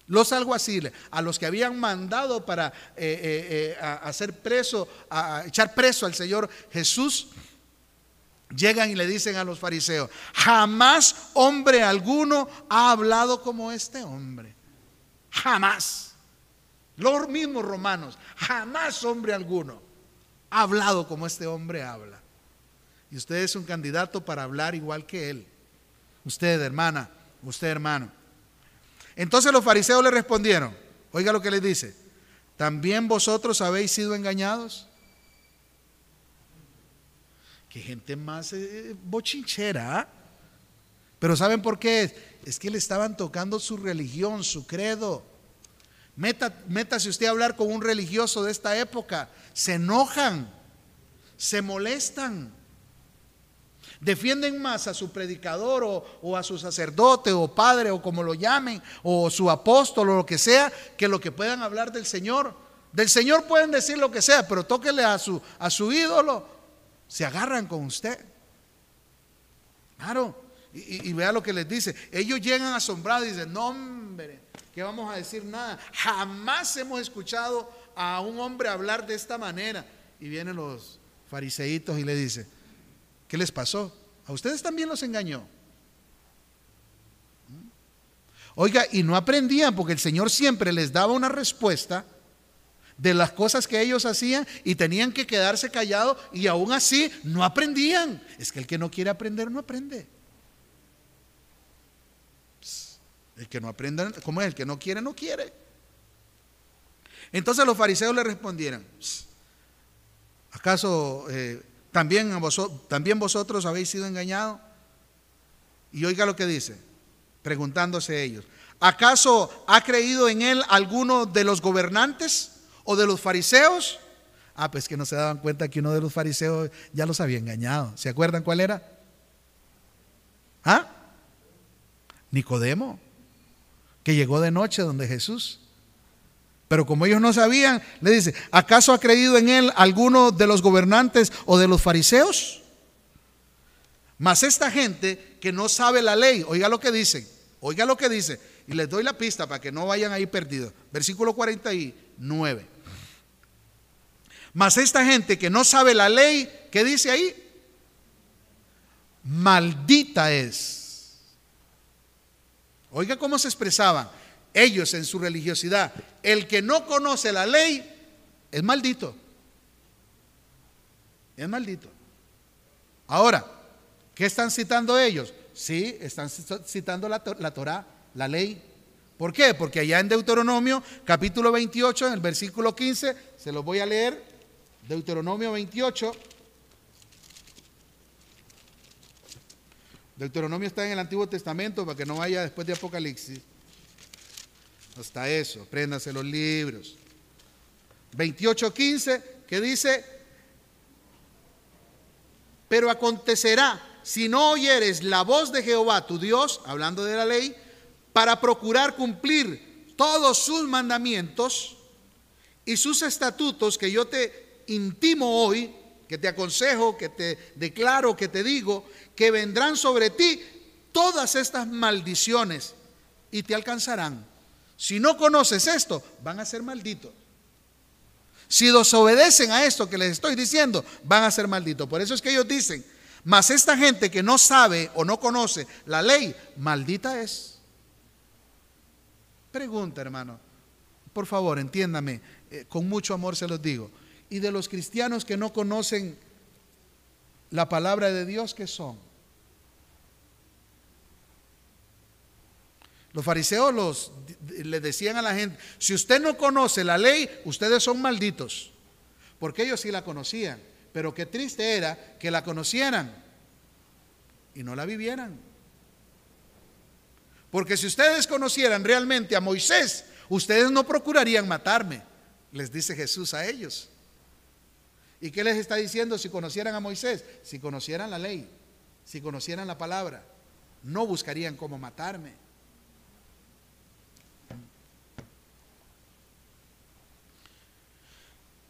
Los alguaciles, a los que habían mandado para eh, eh, eh, hacer preso, a echar preso al Señor Jesús, llegan y le dicen a los fariseos, jamás hombre alguno ha hablado como este hombre. Jamás. Los mismos romanos, jamás hombre alguno ha hablado como este hombre habla. Y usted es un candidato para hablar igual que él. Usted, hermana, usted, hermano. Entonces los fariseos le respondieron, oiga lo que les dice, ¿también vosotros habéis sido engañados? Qué gente más eh, bochinchera. ¿ah? Pero ¿saben por qué? Es que le estaban tocando su religión, su credo. métase usted a hablar con un religioso de esta época. Se enojan, se molestan. Defienden más a su predicador o, a su sacerdote o padre o como lo llamen, o su apóstol o lo que sea, que lo que puedan hablar del Señor. Del Señor pueden decir lo que sea, pero tóquele a su, a su ídolo. Se agarran con usted. Claro. Y, vea lo que les dice. Ellos llegan asombrados y dicen, no hombre, ¿qué vamos a decir nada? Jamás hemos escuchado a un hombre hablar de esta manera. Y vienen los fariseitos y le dicen, ¿Qué les pasó? A ustedes también los engañó. Oiga, y no aprendían porque el Señor siempre les daba una respuesta de las cosas que ellos hacían y tenían que quedarse callados y aún así no aprendían. Es que el que no quiere aprender no aprende. El que no aprenda, ¿cómo es? El que no quiere, no quiere. Entonces los fariseos le respondieron, ¿acaso eh, ¿También, vosotros, ¿También vosotros habéis sido engañados? Y oiga lo que dice, preguntándose ellos, ¿acaso ha creído en él alguno de los gobernantes o de los fariseos? Ah, pues que no se daban cuenta que uno de los fariseos ya los había engañado. ¿Se acuerdan cuál era? ¿Ah? Nicodemo, que llegó de noche donde Jesús. Pero como ellos no sabían, le dice, ¿acaso ha creído en él alguno de los gobernantes o de los fariseos? Mas esta gente que no sabe la ley, oiga lo que dice, oiga lo que dice, y les doy la pista para que no vayan ahí perdidos. Versículo 49. Mas esta gente que no sabe la ley, ¿qué dice ahí? Maldita es. Oiga cómo se expresaba ellos en su religiosidad, el que no conoce la ley es maldito. Es maldito. Ahora, ¿qué están citando ellos? Sí, están citando la, la Torah, la ley. ¿Por qué? Porque allá en Deuteronomio, capítulo 28, en el versículo 15, se los voy a leer. Deuteronomio 28. Deuteronomio está en el Antiguo Testamento para que no vaya después de Apocalipsis. Hasta eso, préndase los libros. 28.15, que dice, pero acontecerá si no oyeres la voz de Jehová, tu Dios, hablando de la ley, para procurar cumplir todos sus mandamientos y sus estatutos que yo te intimo hoy, que te aconsejo, que te declaro, que te digo, que vendrán sobre ti todas estas maldiciones y te alcanzarán. Si no conoces esto, van a ser malditos. Si desobedecen a esto que les estoy diciendo, van a ser malditos. Por eso es que ellos dicen, mas esta gente que no sabe o no conoce la ley, maldita es. Pregunta, hermano. Por favor, entiéndame, eh, con mucho amor se los digo. ¿Y de los cristianos que no conocen la palabra de Dios, qué son? Los fariseos los, le decían a la gente, si usted no conoce la ley, ustedes son malditos, porque ellos sí la conocían. Pero qué triste era que la conocieran y no la vivieran. Porque si ustedes conocieran realmente a Moisés, ustedes no procurarían matarme, les dice Jesús a ellos. ¿Y qué les está diciendo si conocieran a Moisés? Si conocieran la ley, si conocieran la palabra, no buscarían cómo matarme.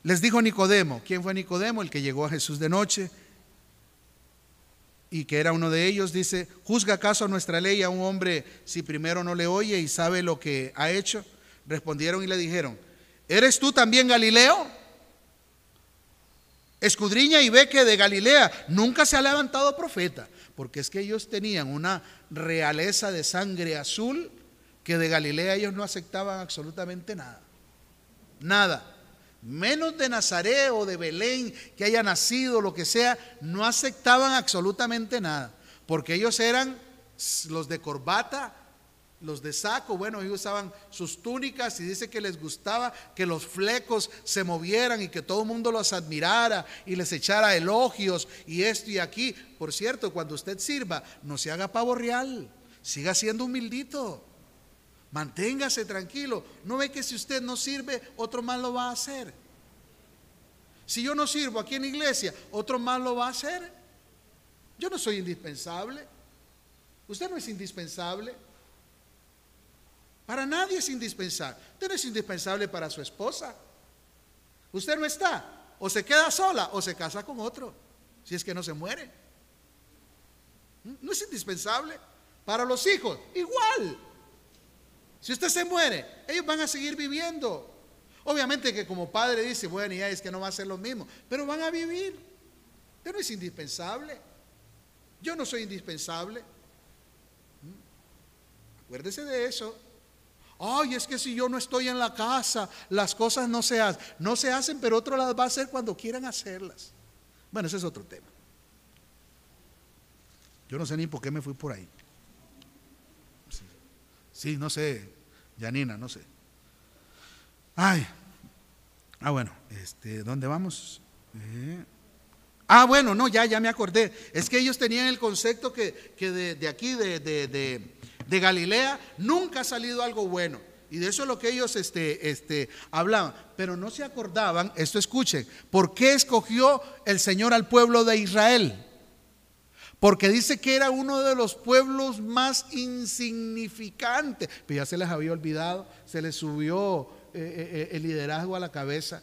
Les dijo Nicodemo, ¿quién fue Nicodemo? El que llegó a Jesús de noche y que era uno de ellos, dice, ¿juzga acaso nuestra ley a un hombre si primero no le oye y sabe lo que ha hecho? Respondieron y le dijeron, ¿eres tú también Galileo? Escudriña y ve que de Galilea nunca se ha levantado profeta, porque es que ellos tenían una realeza de sangre azul que de Galilea ellos no aceptaban absolutamente nada. Nada menos de Nazaret o de Belén, que haya nacido, lo que sea, no aceptaban absolutamente nada, porque ellos eran los de corbata, los de saco, bueno, ellos usaban sus túnicas y dice que les gustaba que los flecos se movieran y que todo el mundo los admirara y les echara elogios y esto y aquí. Por cierto, cuando usted sirva, no se haga pavo real, siga siendo humildito. Manténgase tranquilo. No ve que si usted no sirve, otro más lo va a hacer. Si yo no sirvo aquí en la iglesia, otro más lo va a hacer. Yo no soy indispensable. Usted no es indispensable. Para nadie es indispensable. Usted no es indispensable para su esposa. Usted no está. O se queda sola o se casa con otro. Si es que no se muere. No es indispensable. Para los hijos, igual. Si usted se muere, ellos van a seguir viviendo. Obviamente que como padre dice, bueno, ya es que no va a ser lo mismo, pero van a vivir. Pero no es indispensable. Yo no soy indispensable. ¿Mm? Acuérdese de eso. Ay, es que si yo no estoy en la casa, las cosas no se hacen. No se hacen, pero otro las va a hacer cuando quieran hacerlas. Bueno, ese es otro tema. Yo no sé ni por qué me fui por ahí. Sí, no sé, Janina, no sé. Ay, ah, bueno, este, ¿dónde vamos? Eh, ah, bueno, no, ya, ya me acordé. Es que ellos tenían el concepto que, de, aquí, de, de, Galilea, nunca ha salido algo bueno. Y de eso es lo que ellos este, este, hablaban. Pero no se acordaban, esto escuchen, ¿por qué escogió el Señor al pueblo de Israel? Porque dice que era uno de los pueblos más insignificantes. Pero ya se les había olvidado, se les subió eh, eh, eh, el liderazgo a la cabeza.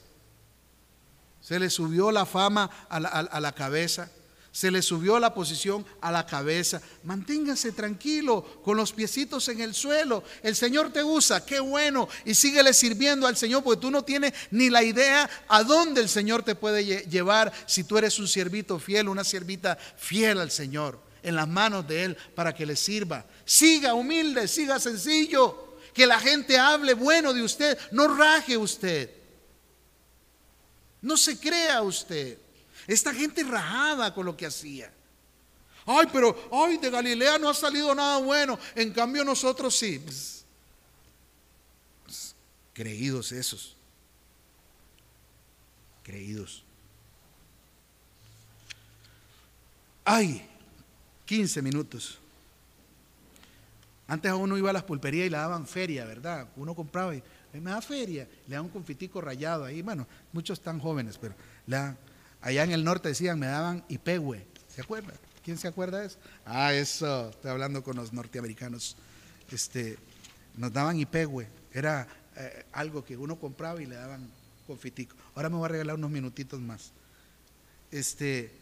Se les subió la fama a la, a la cabeza se le subió la posición a la cabeza. Manténgase tranquilo, con los piecitos en el suelo. El Señor te usa, qué bueno. Y síguele sirviendo al Señor, porque tú no tienes ni la idea a dónde el Señor te puede llevar si tú eres un siervito fiel, una siervita fiel al Señor, en las manos de Él, para que le sirva. Siga humilde, siga sencillo. Que la gente hable bueno de usted, no raje usted. No se crea usted. Esta gente rajada con lo que hacía. Ay, pero, ay, de Galilea no ha salido nada bueno. En cambio nosotros sí. Creídos esos. Creídos. Ay, 15 minutos. Antes uno iba a las pulperías y le daban feria, ¿verdad? Uno compraba y me da feria, le da un confitico rayado ahí. Bueno, muchos están jóvenes, pero allá en el norte decían, me daban ipehue. ¿Se acuerda? ¿Quién se acuerda de eso? Ah, eso, estoy hablando con los norteamericanos. Este, nos daban ipehue. Era eh, algo que uno compraba y le daban confitico. Ahora me voy a regalar unos minutitos más. Este,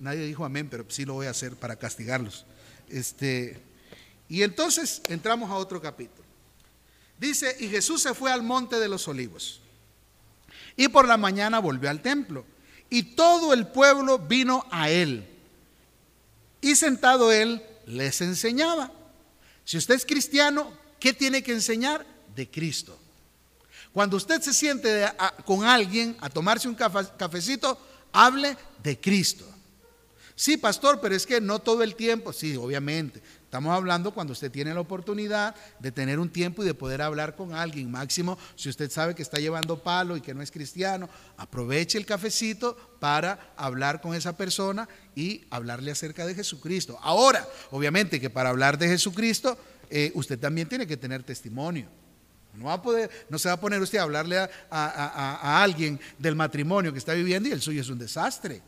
nadie dijo amén, pero sí lo voy a hacer para castigarlos. Este, y entonces entramos a otro capítulo. Dice, y Jesús se fue al monte de los olivos. Y por la mañana volvió al templo. Y todo el pueblo vino a él. Y sentado él, les enseñaba. Si usted es cristiano, ¿qué tiene que enseñar? De Cristo. Cuando usted se siente con alguien a tomarse un cafecito, hable de Cristo. Sí, pastor, pero es que no todo el tiempo, sí, obviamente. Estamos hablando cuando usted tiene la oportunidad de tener un tiempo y de poder hablar con alguien. Máximo, si usted sabe que está llevando palo y que no es cristiano, aproveche el cafecito para hablar con esa persona y hablarle acerca de Jesucristo. Ahora, obviamente que para hablar de Jesucristo, eh, usted también tiene que tener testimonio. No, va a poder, no se va a poner usted a hablarle a, alguien del matrimonio que está viviendo y el suyo es un desastre.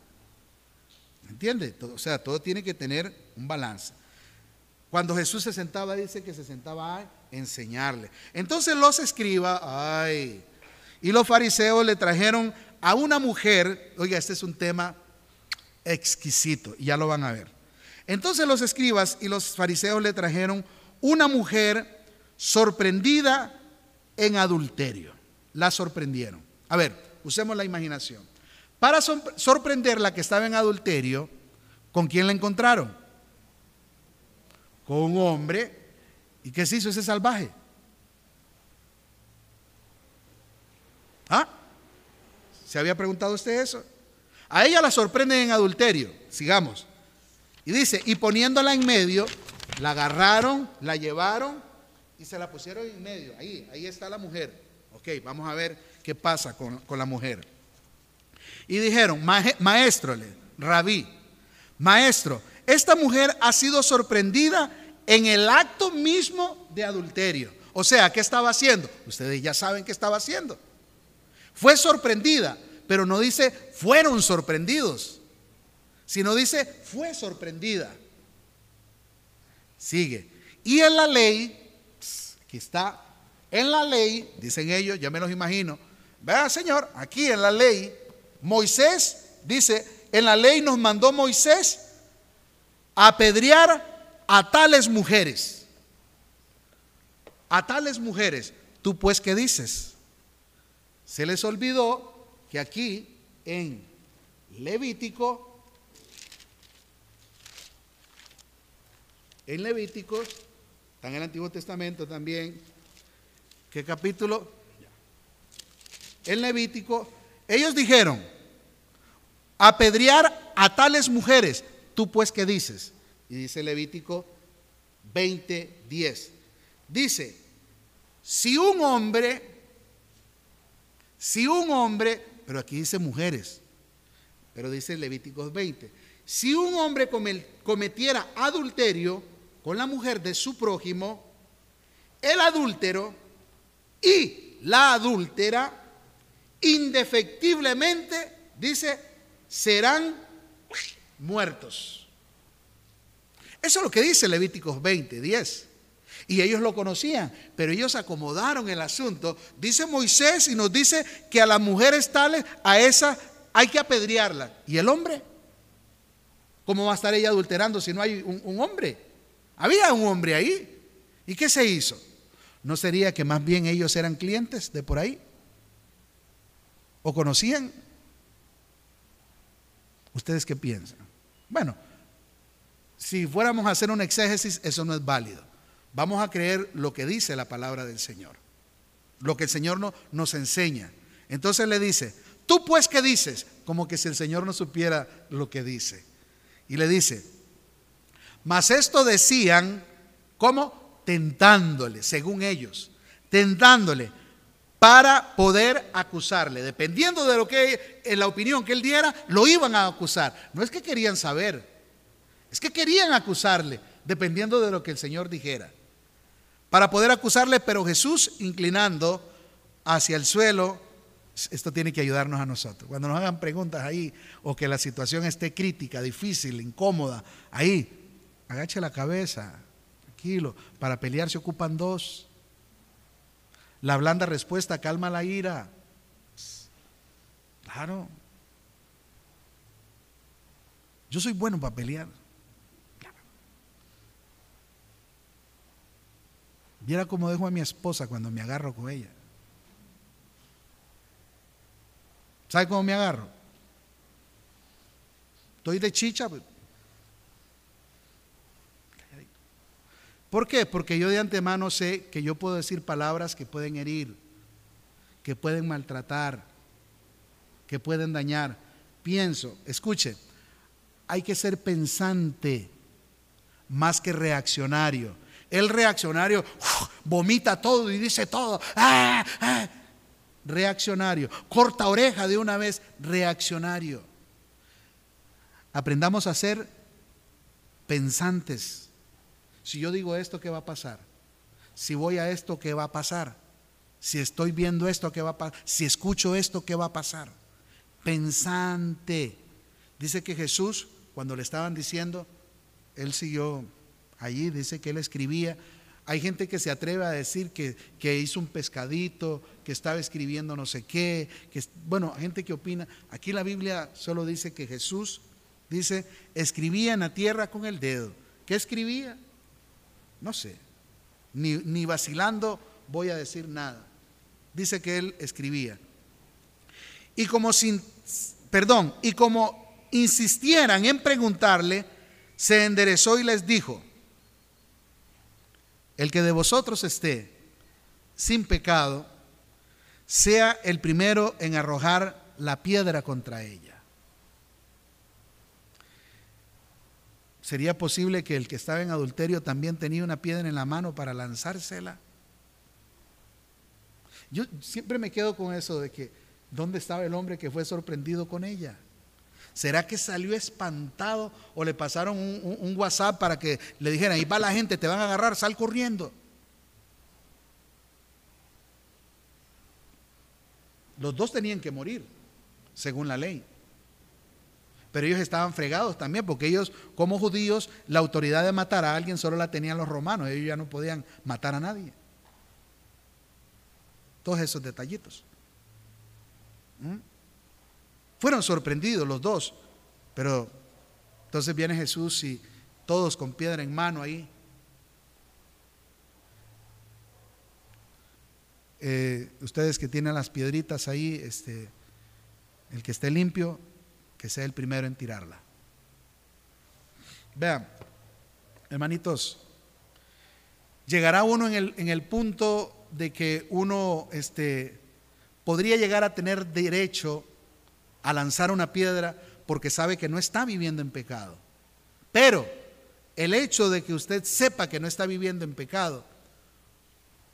¿Entiende? O sea, todo tiene que tener un balance. Cuando Jesús se sentaba, dice que se sentaba a enseñarle. Entonces los escribas, ay, y los fariseos le trajeron a una mujer, oiga, este es un tema exquisito, y ya lo van a ver. Entonces los escribas y los fariseos le trajeron una mujer sorprendida en adulterio. La sorprendieron. A ver, usemos la imaginación. Para sorprender la que estaba en adulterio, ¿con quién la encontraron? Con un hombre. ¿Y qué se hizo ese salvaje? ¿Ah? ¿Se había preguntado usted eso? A ella la sorprenden en adulterio. Sigamos. Y dice, y poniéndola en medio, la agarraron, la llevaron y se la pusieron en medio. Ahí, ahí está la mujer. Ok, vamos a ver qué pasa con, con la mujer. Y dijeron, maestro, rabí, maestro, esta mujer ha sido sorprendida en el acto mismo de adulterio. O sea, ¿qué estaba haciendo? Ustedes ya saben qué estaba haciendo. Fue sorprendida, pero no dice fueron sorprendidos, sino dice fue sorprendida. Sigue. Y en la ley, aquí está, en la ley, dicen ellos, ya me los imagino, vea Señor, aquí en la ley Moisés dice, en la ley nos mandó Moisés apedrear a tales mujeres. A tales mujeres. ¿Tú pues qué dices? Se les olvidó que aquí en Levítico, en Levítico, está en el Antiguo Testamento también, ¿qué capítulo? En Levítico ellos dijeron, apedrear a tales mujeres, tú pues qué dices? Y dice Levítico 20:10. Dice, si un hombre, si un hombre, pero aquí dice mujeres, pero dice Levítico 20, si un hombre cometiera adulterio con la mujer de su prójimo, el adúltero y la adúltera indefectiblemente, dice, serán muertos. Eso es lo que dice Levíticos 20, 10. Y ellos lo conocían, pero ellos acomodaron el asunto. Dice Moisés y nos dice que a las mujeres tales, a esa hay que apedrearla. ¿Y el hombre? ¿Cómo va a estar ella adulterando si no hay un, un hombre? Había un hombre ahí. ¿Y qué se hizo? ¿No sería que más bien ellos eran clientes de por ahí? ¿O conocían? ¿Ustedes qué piensan? Bueno, si fuéramos a hacer un exégesis, eso no es válido. Vamos a creer lo que dice la palabra del Señor, lo que el Señor no, nos enseña. Entonces le dice, tú pues qué dices, como que si el Señor no supiera lo que dice. Y le dice, mas esto decían, como tentándole, según ellos, tentándole, para poder acusarle. Dependiendo de lo que en la opinión que él diera, lo iban a acusar. No es que querían saber, es que querían acusarle, dependiendo de lo que el Señor dijera. Para poder acusarle, pero Jesús inclinando hacia el suelo, esto tiene que ayudarnos a nosotros. Cuando nos hagan preguntas ahí o que la situación esté crítica, difícil, incómoda, ahí, agache la cabeza, tranquilo. Para pelear se ocupan dos. La blanda respuesta calma la ira. Claro. Yo soy bueno para pelear. Viera cómo dejo a mi esposa cuando me agarro con ella. ¿Sabe cómo me agarro? Estoy de chicha. ¿Por qué? Porque yo de antemano sé que yo puedo decir palabras que pueden herir, que pueden maltratar, que pueden dañar. Pienso, escuche, hay que ser pensante más que reaccionario. El reaccionario vomita todo y dice todo. ¡Ah! ¡Ah! reaccionario. Corta oreja de una vez, reaccionario. Aprendamos a ser pensantes. Si yo digo esto, ¿qué va a pasar? Si voy a esto, ¿qué va a pasar? Si estoy viendo esto, ¿qué va a pasar? Si escucho esto, ¿qué va a pasar? Pensante. Dice que Jesús, cuando le estaban diciendo, él siguió allí, dice que él escribía hay gente que se atreve a decir que, hizo un pescadito, que estaba escribiendo no sé qué, que, bueno, gente que opina. Aquí la Biblia solo dice que Jesús, dice, escribía en la tierra con el dedo. ¿Qué escribía? No sé. Ni, ni vacilando voy a decir nada. Dice que él escribía. Y como sin, perdón, y como insistieran en preguntarle, se enderezó y les dijo, el que de vosotros esté sin pecado, sea el primero en arrojar la piedra contra ella. ¿Sería posible que el que estaba en adulterio también tenía una piedra en la mano para lanzársela? Yo siempre me quedo con eso de que, ¿dónde estaba el hombre que fue sorprendido con ella? ¿Será que salió espantado o le pasaron un, WhatsApp para que le dijeran, ahí va la gente, te van a agarrar, sal corriendo? Los dos tenían que morir, según la ley. Pero ellos estaban fregados también, porque ellos, como judíos, la autoridad de matar a alguien solo la tenían los romanos, ellos ya no podían matar a nadie. Todos esos detallitos. ¿Mm? Fueron sorprendidos los dos, pero entonces viene Jesús y todos con piedra en mano ahí. Eh, ustedes que tienen las piedritas ahí, este, el que esté limpio, que sea el primero en tirarla. Vean, hermanitos, llegará uno en el, en el punto de que uno este, podría llegar a tener derecho a lanzar una piedra porque sabe que no está viviendo en pecado. Pero el hecho de que usted sepa que no está viviendo en pecado,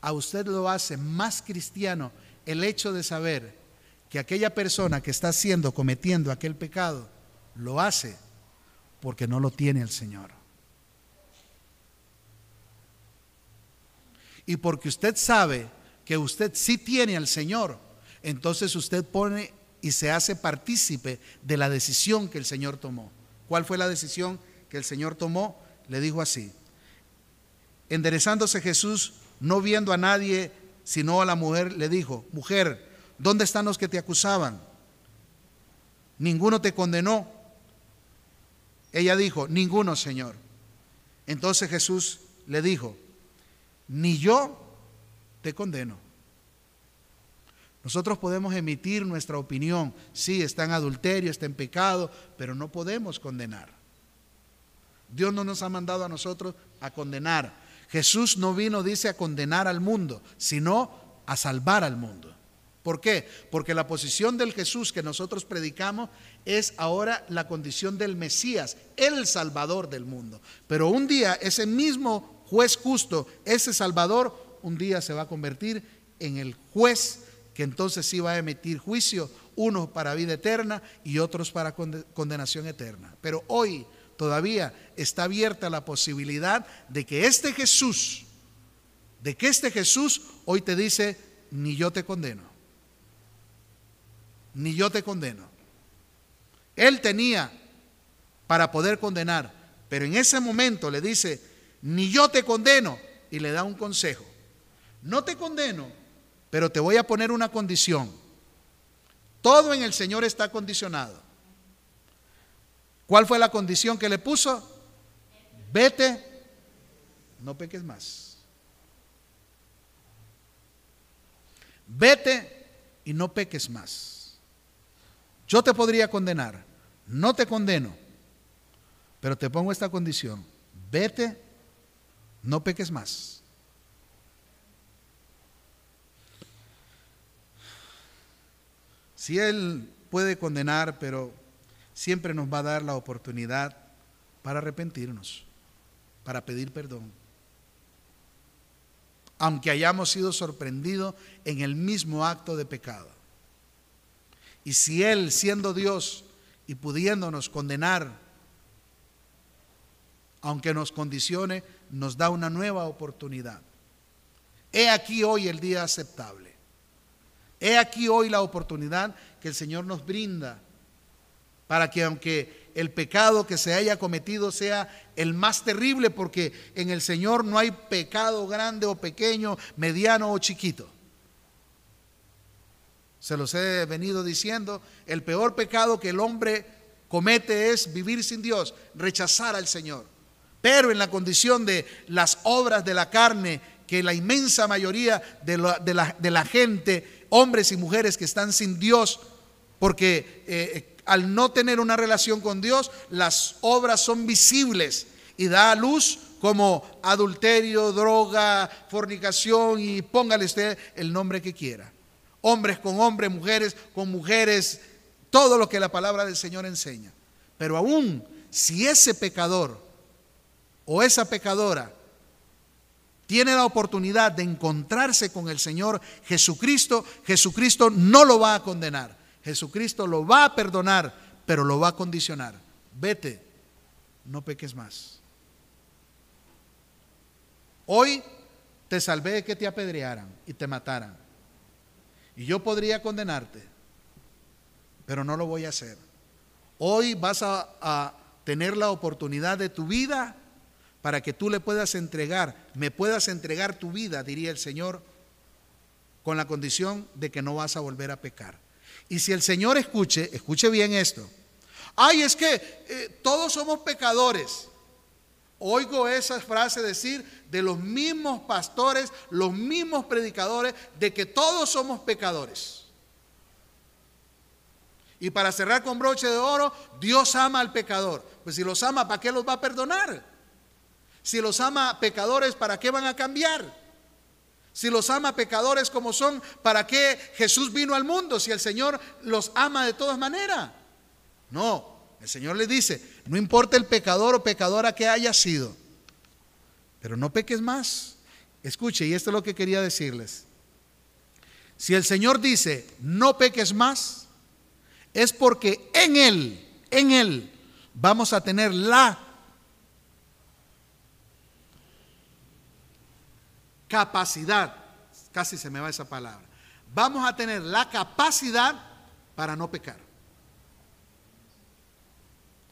a usted lo hace más cristiano el hecho de saber que aquella persona que está haciendo, cometiendo aquel pecado, lo hace porque no lo tiene el Señor. Y porque usted sabe que usted sí tiene al Señor, entonces usted pone y se hace partícipe de la decisión que el Señor tomó. ¿Cuál fue la decisión que el Señor tomó? Le dijo así. Enderezándose Jesús, no viendo a nadie, sino a la mujer, le dijo, mujer, ¿dónde están los que te acusaban? Ninguno te condenó. Ella dijo, ninguno, Señor. Entonces Jesús le dijo, ni yo te condeno. Nosotros podemos emitir nuestra opinión, sí, está en adulterio, está en pecado, pero no podemos condenar. Dios no nos ha mandado a nosotros a condenar. Jesús no vino, dice, a condenar al mundo, sino a salvar al mundo. ¿Por qué? Porque la posición del Jesús que nosotros predicamos es ahora la condición del Mesías, el Salvador del mundo. Pero un día ese mismo juez justo, ese Salvador, un día se va a convertir en el juez que entonces sí va a emitir juicio, unos para vida eterna y otros para condenación eterna. Pero hoy todavía está abierta la posibilidad de que este Jesús, de que este Jesús hoy te dice, ni yo te condeno. Ni yo te condeno. Él tenía para poder condenar, pero en ese momento le dice, ni yo te condeno, y le da un consejo. No te condeno, pero te voy a poner una condición. Todo en el Señor está condicionado. ¿Cuál fue la condición que le puso? Vete, no peques más. Vete y no peques más. Yo te podría condenar, no te condeno, pero te pongo esta condición. Vete, no peques más. Si Él puede condenar, pero siempre nos va a dar la oportunidad para arrepentirnos, para pedir perdón. Aunque hayamos sido sorprendidos en el mismo acto de pecado. Y si Él, siendo Dios y pudiéndonos condenar, aunque nos condicione, nos da una nueva oportunidad. He aquí hoy el día aceptable. He aquí hoy la oportunidad que el Señor nos brinda para que aunque el pecado que se haya cometido sea el más terrible, porque en el Señor no hay pecado grande o pequeño, mediano o chiquito. Se los he venido diciendo, el peor pecado que el hombre comete es vivir sin Dios, rechazar al Señor. Pero en la condición de las obras de la carne, que la inmensa mayoría de la, gente, hombres y mujeres que están sin Dios, porque eh, al no tener una relación con Dios, las obras son visibles y da a luz como adulterio, droga, fornicación y póngale usted el nombre que quiera. Hombres con hombres, mujeres con mujeres, todo lo que la palabra del Señor enseña. Pero aún si ese pecador o esa pecadora tiene la oportunidad de encontrarse con el Señor Jesucristo, Jesucristo no lo va a condenar. Jesucristo lo va a perdonar, pero lo va a condicionar. Vete, no peques más. Hoy te salvé de que te apedrearan y te mataran. Y yo podría condenarte, pero no lo voy a hacer. Hoy vas a, tener la oportunidad de tu vida para que tú le puedas entregar, me puedas entregar tu vida, diría el Señor, con la condición de que no vas a volver a pecar. Y si el Señor escuche, escuche bien esto. Ay, es que eh, todos somos pecadores. Oigo esa frase decir de los mismos pastores, los mismos predicadores, de que todos somos pecadores. Y para cerrar con broche de oro, Dios ama al pecador. Pues si los ama, ¿para qué los va a perdonar? Si los ama pecadores, ¿para qué van a cambiar? Si los ama pecadores como son, ¿para qué Jesús vino al mundo si el Señor los ama de todas maneras? No, el Señor le dice, no importa el pecador o pecadora que haya sido, pero no peques más. Escuche, y esto es lo que quería decirles. Si el Señor dice, no peques más, es porque en Él, en Él, vamos a tener la capacidad, casi se me va esa palabra, vamos a tener la capacidad para no pecar.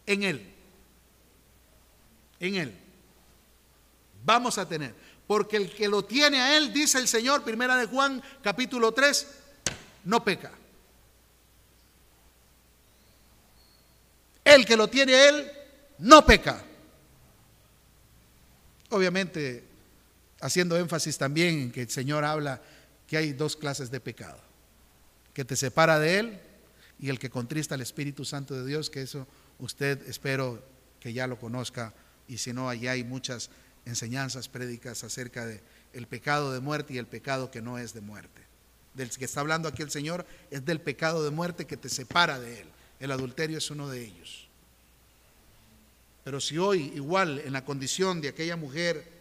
En Él. En Él. Vamos a tener. Porque el que lo tiene a Él, dice el Señor, primera de Juan, capítulo 3, no peca. El que lo tiene a Él, no peca. Obviamente haciendo énfasis también en que el Señor habla que hay dos clases de pecado, que te separa de Él y el que contrista al Espíritu Santo de Dios, que eso usted espero que ya lo conozca y si no, allí hay muchas enseñanzas, prédicas acerca de el pecado de muerte y el pecado que no es de muerte. Del que está hablando aquí el Señor es del pecado de muerte que te separa de Él. El adulterio es uno de ellos. Pero si hoy, igual, en la condición de aquella mujer,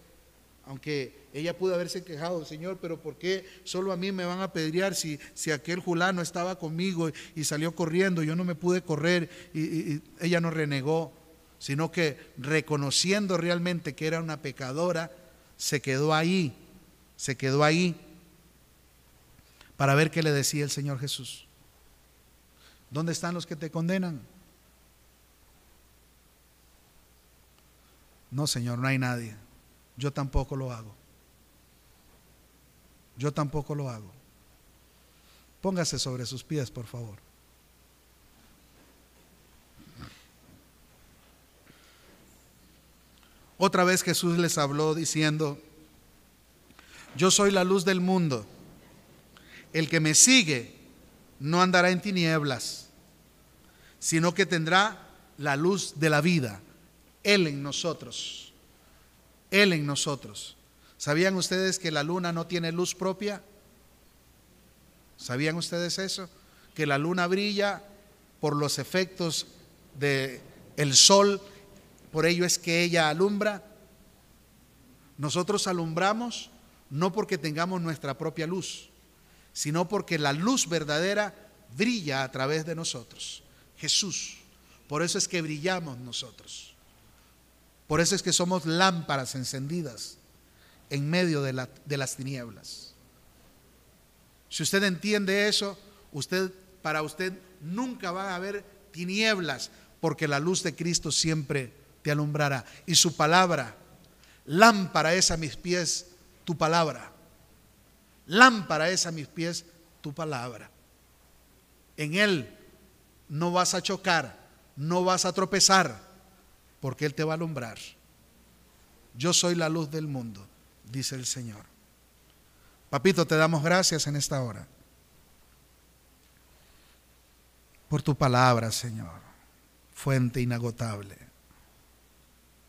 aunque ella pudo haberse quejado, Señor, pero ¿por qué solo a mí me van a pedrear si, si aquel fulano estaba conmigo y, salió corriendo? Yo no me pude correr y, y ella no renegó, sino que reconociendo realmente que era una pecadora, se quedó ahí, se quedó ahí. para ver qué le decía el Señor Jesús. ¿Dónde están los que te condenan? No, Señor, no hay nadie. Yo tampoco lo hago. Yo tampoco lo hago. Póngase sobre sus pies, por favor. Otra vez Jesús les habló diciendo, yo soy la luz del mundo. El que me sigue no andará en tinieblas, sino que tendrá la luz de la vida. Él en nosotros. Él en nosotros. ¿Sabían ustedes que la luna no tiene luz propia? ¿Sabían ustedes eso? Que la luna brilla por los efectos del el sol, por ello es que ella alumbra. Nosotros alumbramos no porque tengamos nuestra propia luz, sino porque la luz verdadera brilla a través de nosotros. Jesús. Por eso es que brillamos nosotros. Por eso es que somos lámparas encendidas en medio de, de las tinieblas. Si usted entiende eso, usted para usted nunca va a haber tinieblas, porque la luz de Cristo siempre te alumbrará. Y su palabra, lámpara es a mis pies tu palabra. Lámpara es a mis pies tu palabra. En Él no vas a chocar, no vas a tropezar, porque Él te va a alumbrar. Yo soy la luz del mundo, dice el Señor. Papito, te damos gracias en esta hora por tu palabra, Señor, fuente inagotable.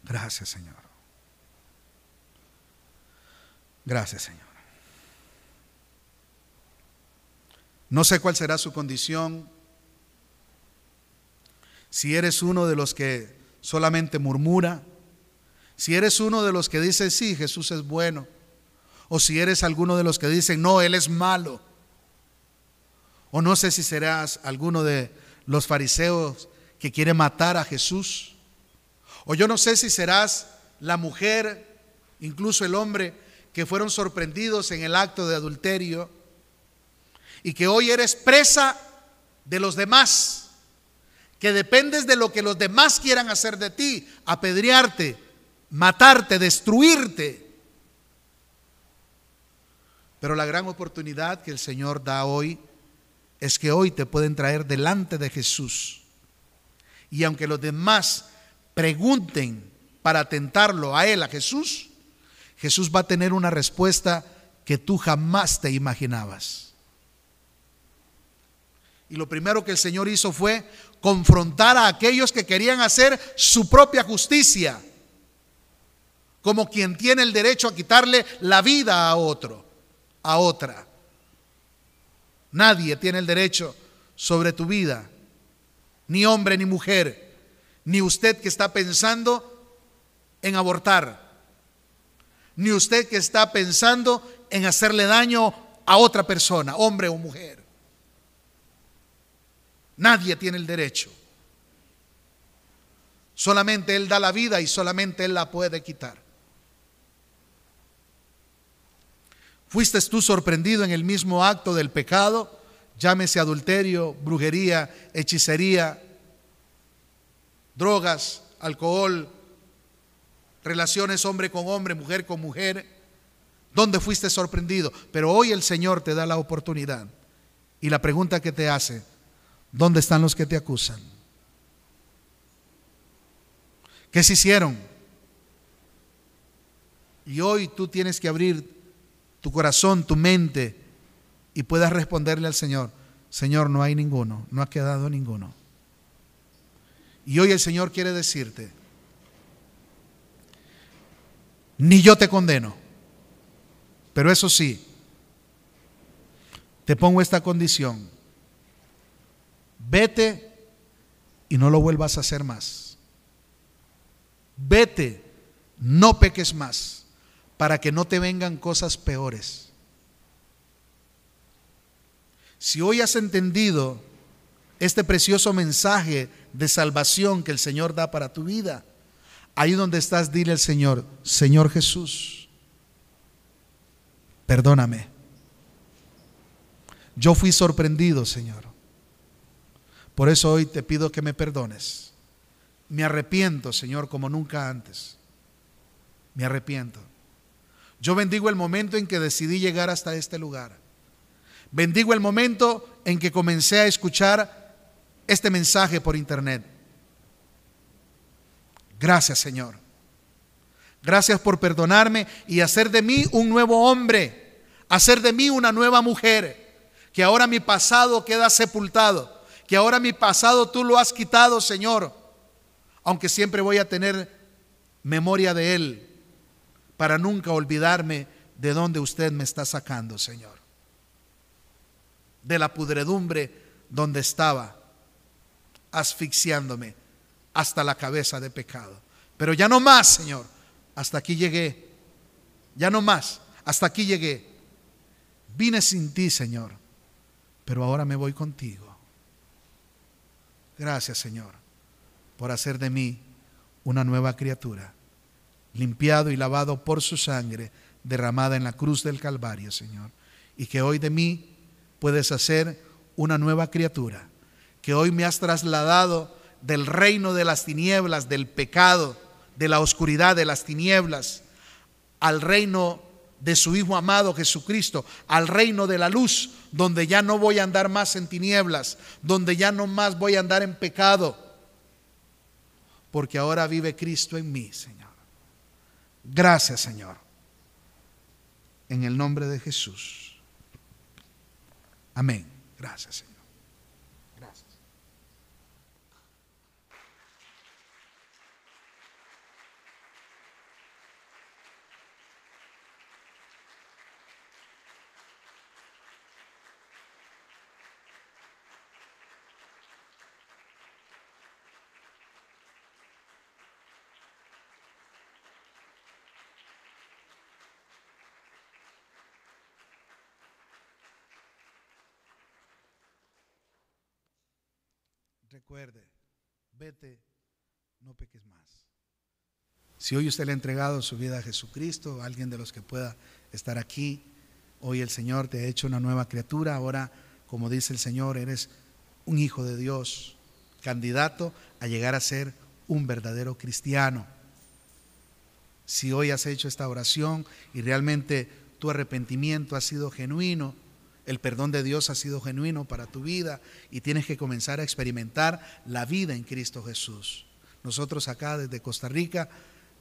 Gracias, Señor. Gracias, Señor. No sé cuál será su condición. Si eres uno de los que solamente murmura, si eres uno de los que dice, sí, Jesús es bueno, o si eres alguno de los que dicen, no, Él es malo, o no sé si serás alguno de los fariseos que quiere matar a Jesús, o yo no sé si serás la mujer, incluso el hombre, que fueron sorprendidos en el acto de adulterio y que hoy eres presa de los demás, que dependes de lo que los demás quieran hacer de ti, apedrearte, matarte, destruirte. Pero la gran oportunidad que el Señor da hoy es que hoy te pueden traer delante de Jesús. Y aunque los demás pregunten para tentarlo a Él, a Jesús, Jesús va a tener una respuesta que tú jamás te imaginabas. Y lo primero que el Señor hizo fue confrontar a aquellos que querían hacer su propia justicia, como quien tiene el derecho a quitarle la vida a otro, a otra. Nadie tiene el derecho sobre tu vida, ni hombre ni mujer, ni usted que está pensando en abortar ni usted que está pensando en hacerle daño a otra persona, hombre o mujer. Nadie tiene el derecho. Solamente Él da la vida y solamente Él la puede quitar. ¿Fuiste tú sorprendido en el mismo acto del pecado? Llámese adulterio, brujería, hechicería, drogas, alcohol, relaciones hombre con hombre, mujer con mujer, donde fuiste sorprendido. Pero hoy el Señor te da la oportunidad. Y la pregunta que te hace, ¿dónde están los que te acusan? ¿Qué se hicieron? Y hoy tú tienes que abrir tu corazón, tu mente, y puedas responderle al Señor, Señor, no hay ninguno, no ha quedado ninguno. Y hoy el Señor quiere decirte, ni yo te condeno. Pero eso sí, te pongo esta condición. Vete y no lo vuelvas a hacer más. Vete, no peques más, para que no te vengan cosas peores. Si hoy has entendido este precioso mensaje de salvación que el Señor da para tu vida, Ahí donde estás, dile al Señor, Señor Jesús, perdóname. Yo fui sorprendido, Señor. Por eso hoy te pido que me perdones. Me arrepiento, Señor, como nunca antes. Me arrepiento. Yo bendigo el momento en que decidí llegar hasta este lugar. Bendigo el momento en que comencé a escuchar este mensaje por internet. Gracias, Señor. Gracias por perdonarme y hacer de mí un nuevo hombre, hacer de mí una nueva mujer, que ahora mi pasado queda sepultado, que ahora mi pasado tú lo has quitado, Señor, aunque siempre voy a tener memoria de él para nunca olvidarme de dónde usted me está sacando, Señor. De la pudredumbre donde estaba, asfixiándome hasta la cabeza de pecado. Pero ya no más, Señor hasta aquí llegué. Ya no más, hasta aquí llegué. Vine sin ti, Señor, pero ahora me voy contigo. Gracias, Señor, por hacer de mí una nueva criatura, limpiado y lavado por su sangre derramada en la cruz del Calvario, Señor. Y que hoy de mí puedes hacer una nueva criatura, que hoy me has trasladado del reino de las tinieblas, del pecado, de la oscuridad, de las tinieblas, al reino de su Hijo amado Jesucristo, al reino de la luz, donde ya no voy a andar más en tinieblas, donde ya no más voy a andar en pecado, porque ahora vive Cristo en mí, Señor. Gracias, Señor. En el nombre de Jesús. Amén. Gracias, Señor. Recuerde, vete, no peques más. Si hoy usted le ha entregado su vida a Jesucristo, alguien de los que pueda estar aquí, hoy el Señor te ha hecho una nueva criatura, ahora, como dice el Señor, eres un hijo de Dios, candidato a llegar a ser un verdadero cristiano. Si hoy has hecho esta oración y realmente tu arrepentimiento ha sido genuino, el perdón de Dios ha sido genuino para tu vida y tienes que comenzar a experimentar la vida en Cristo Jesús. Nosotros acá desde Costa Rica,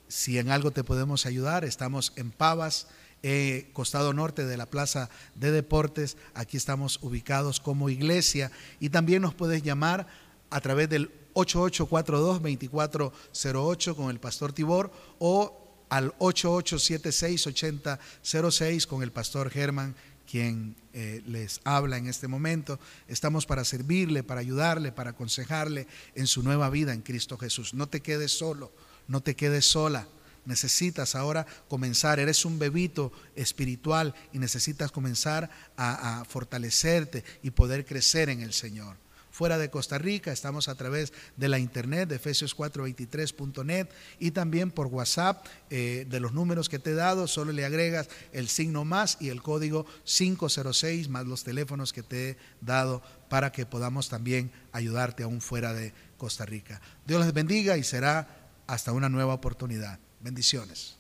si en algo te podemos ayudar, estamos en Pavas, eh, costado norte de la Plaza de Deportes. Aquí estamos ubicados como iglesia y también nos puedes llamar a través del 8842-2408 con el pastor Tibor o al 8876-8006 con el pastor Germán quien eh, les habla en este momento. Estamos para servirle, para ayudarle, para aconsejarle en su nueva vida en Cristo Jesús. No te quedes solo, no te quedes sola. Necesitas ahora comenzar, eres un bebito espiritual y necesitas comenzar a fortalecerte y poder crecer en el Señor fuera de Costa Rica. Estamos a través de la internet de efesios423.net y también por WhatsApp eh, de los números que te he dado. Solo le agregas el signo más y el código 506 más los teléfonos que te he dado para que podamos también ayudarte aún fuera de Costa Rica. Dios les bendiga y será hasta una nueva oportunidad. Bendiciones.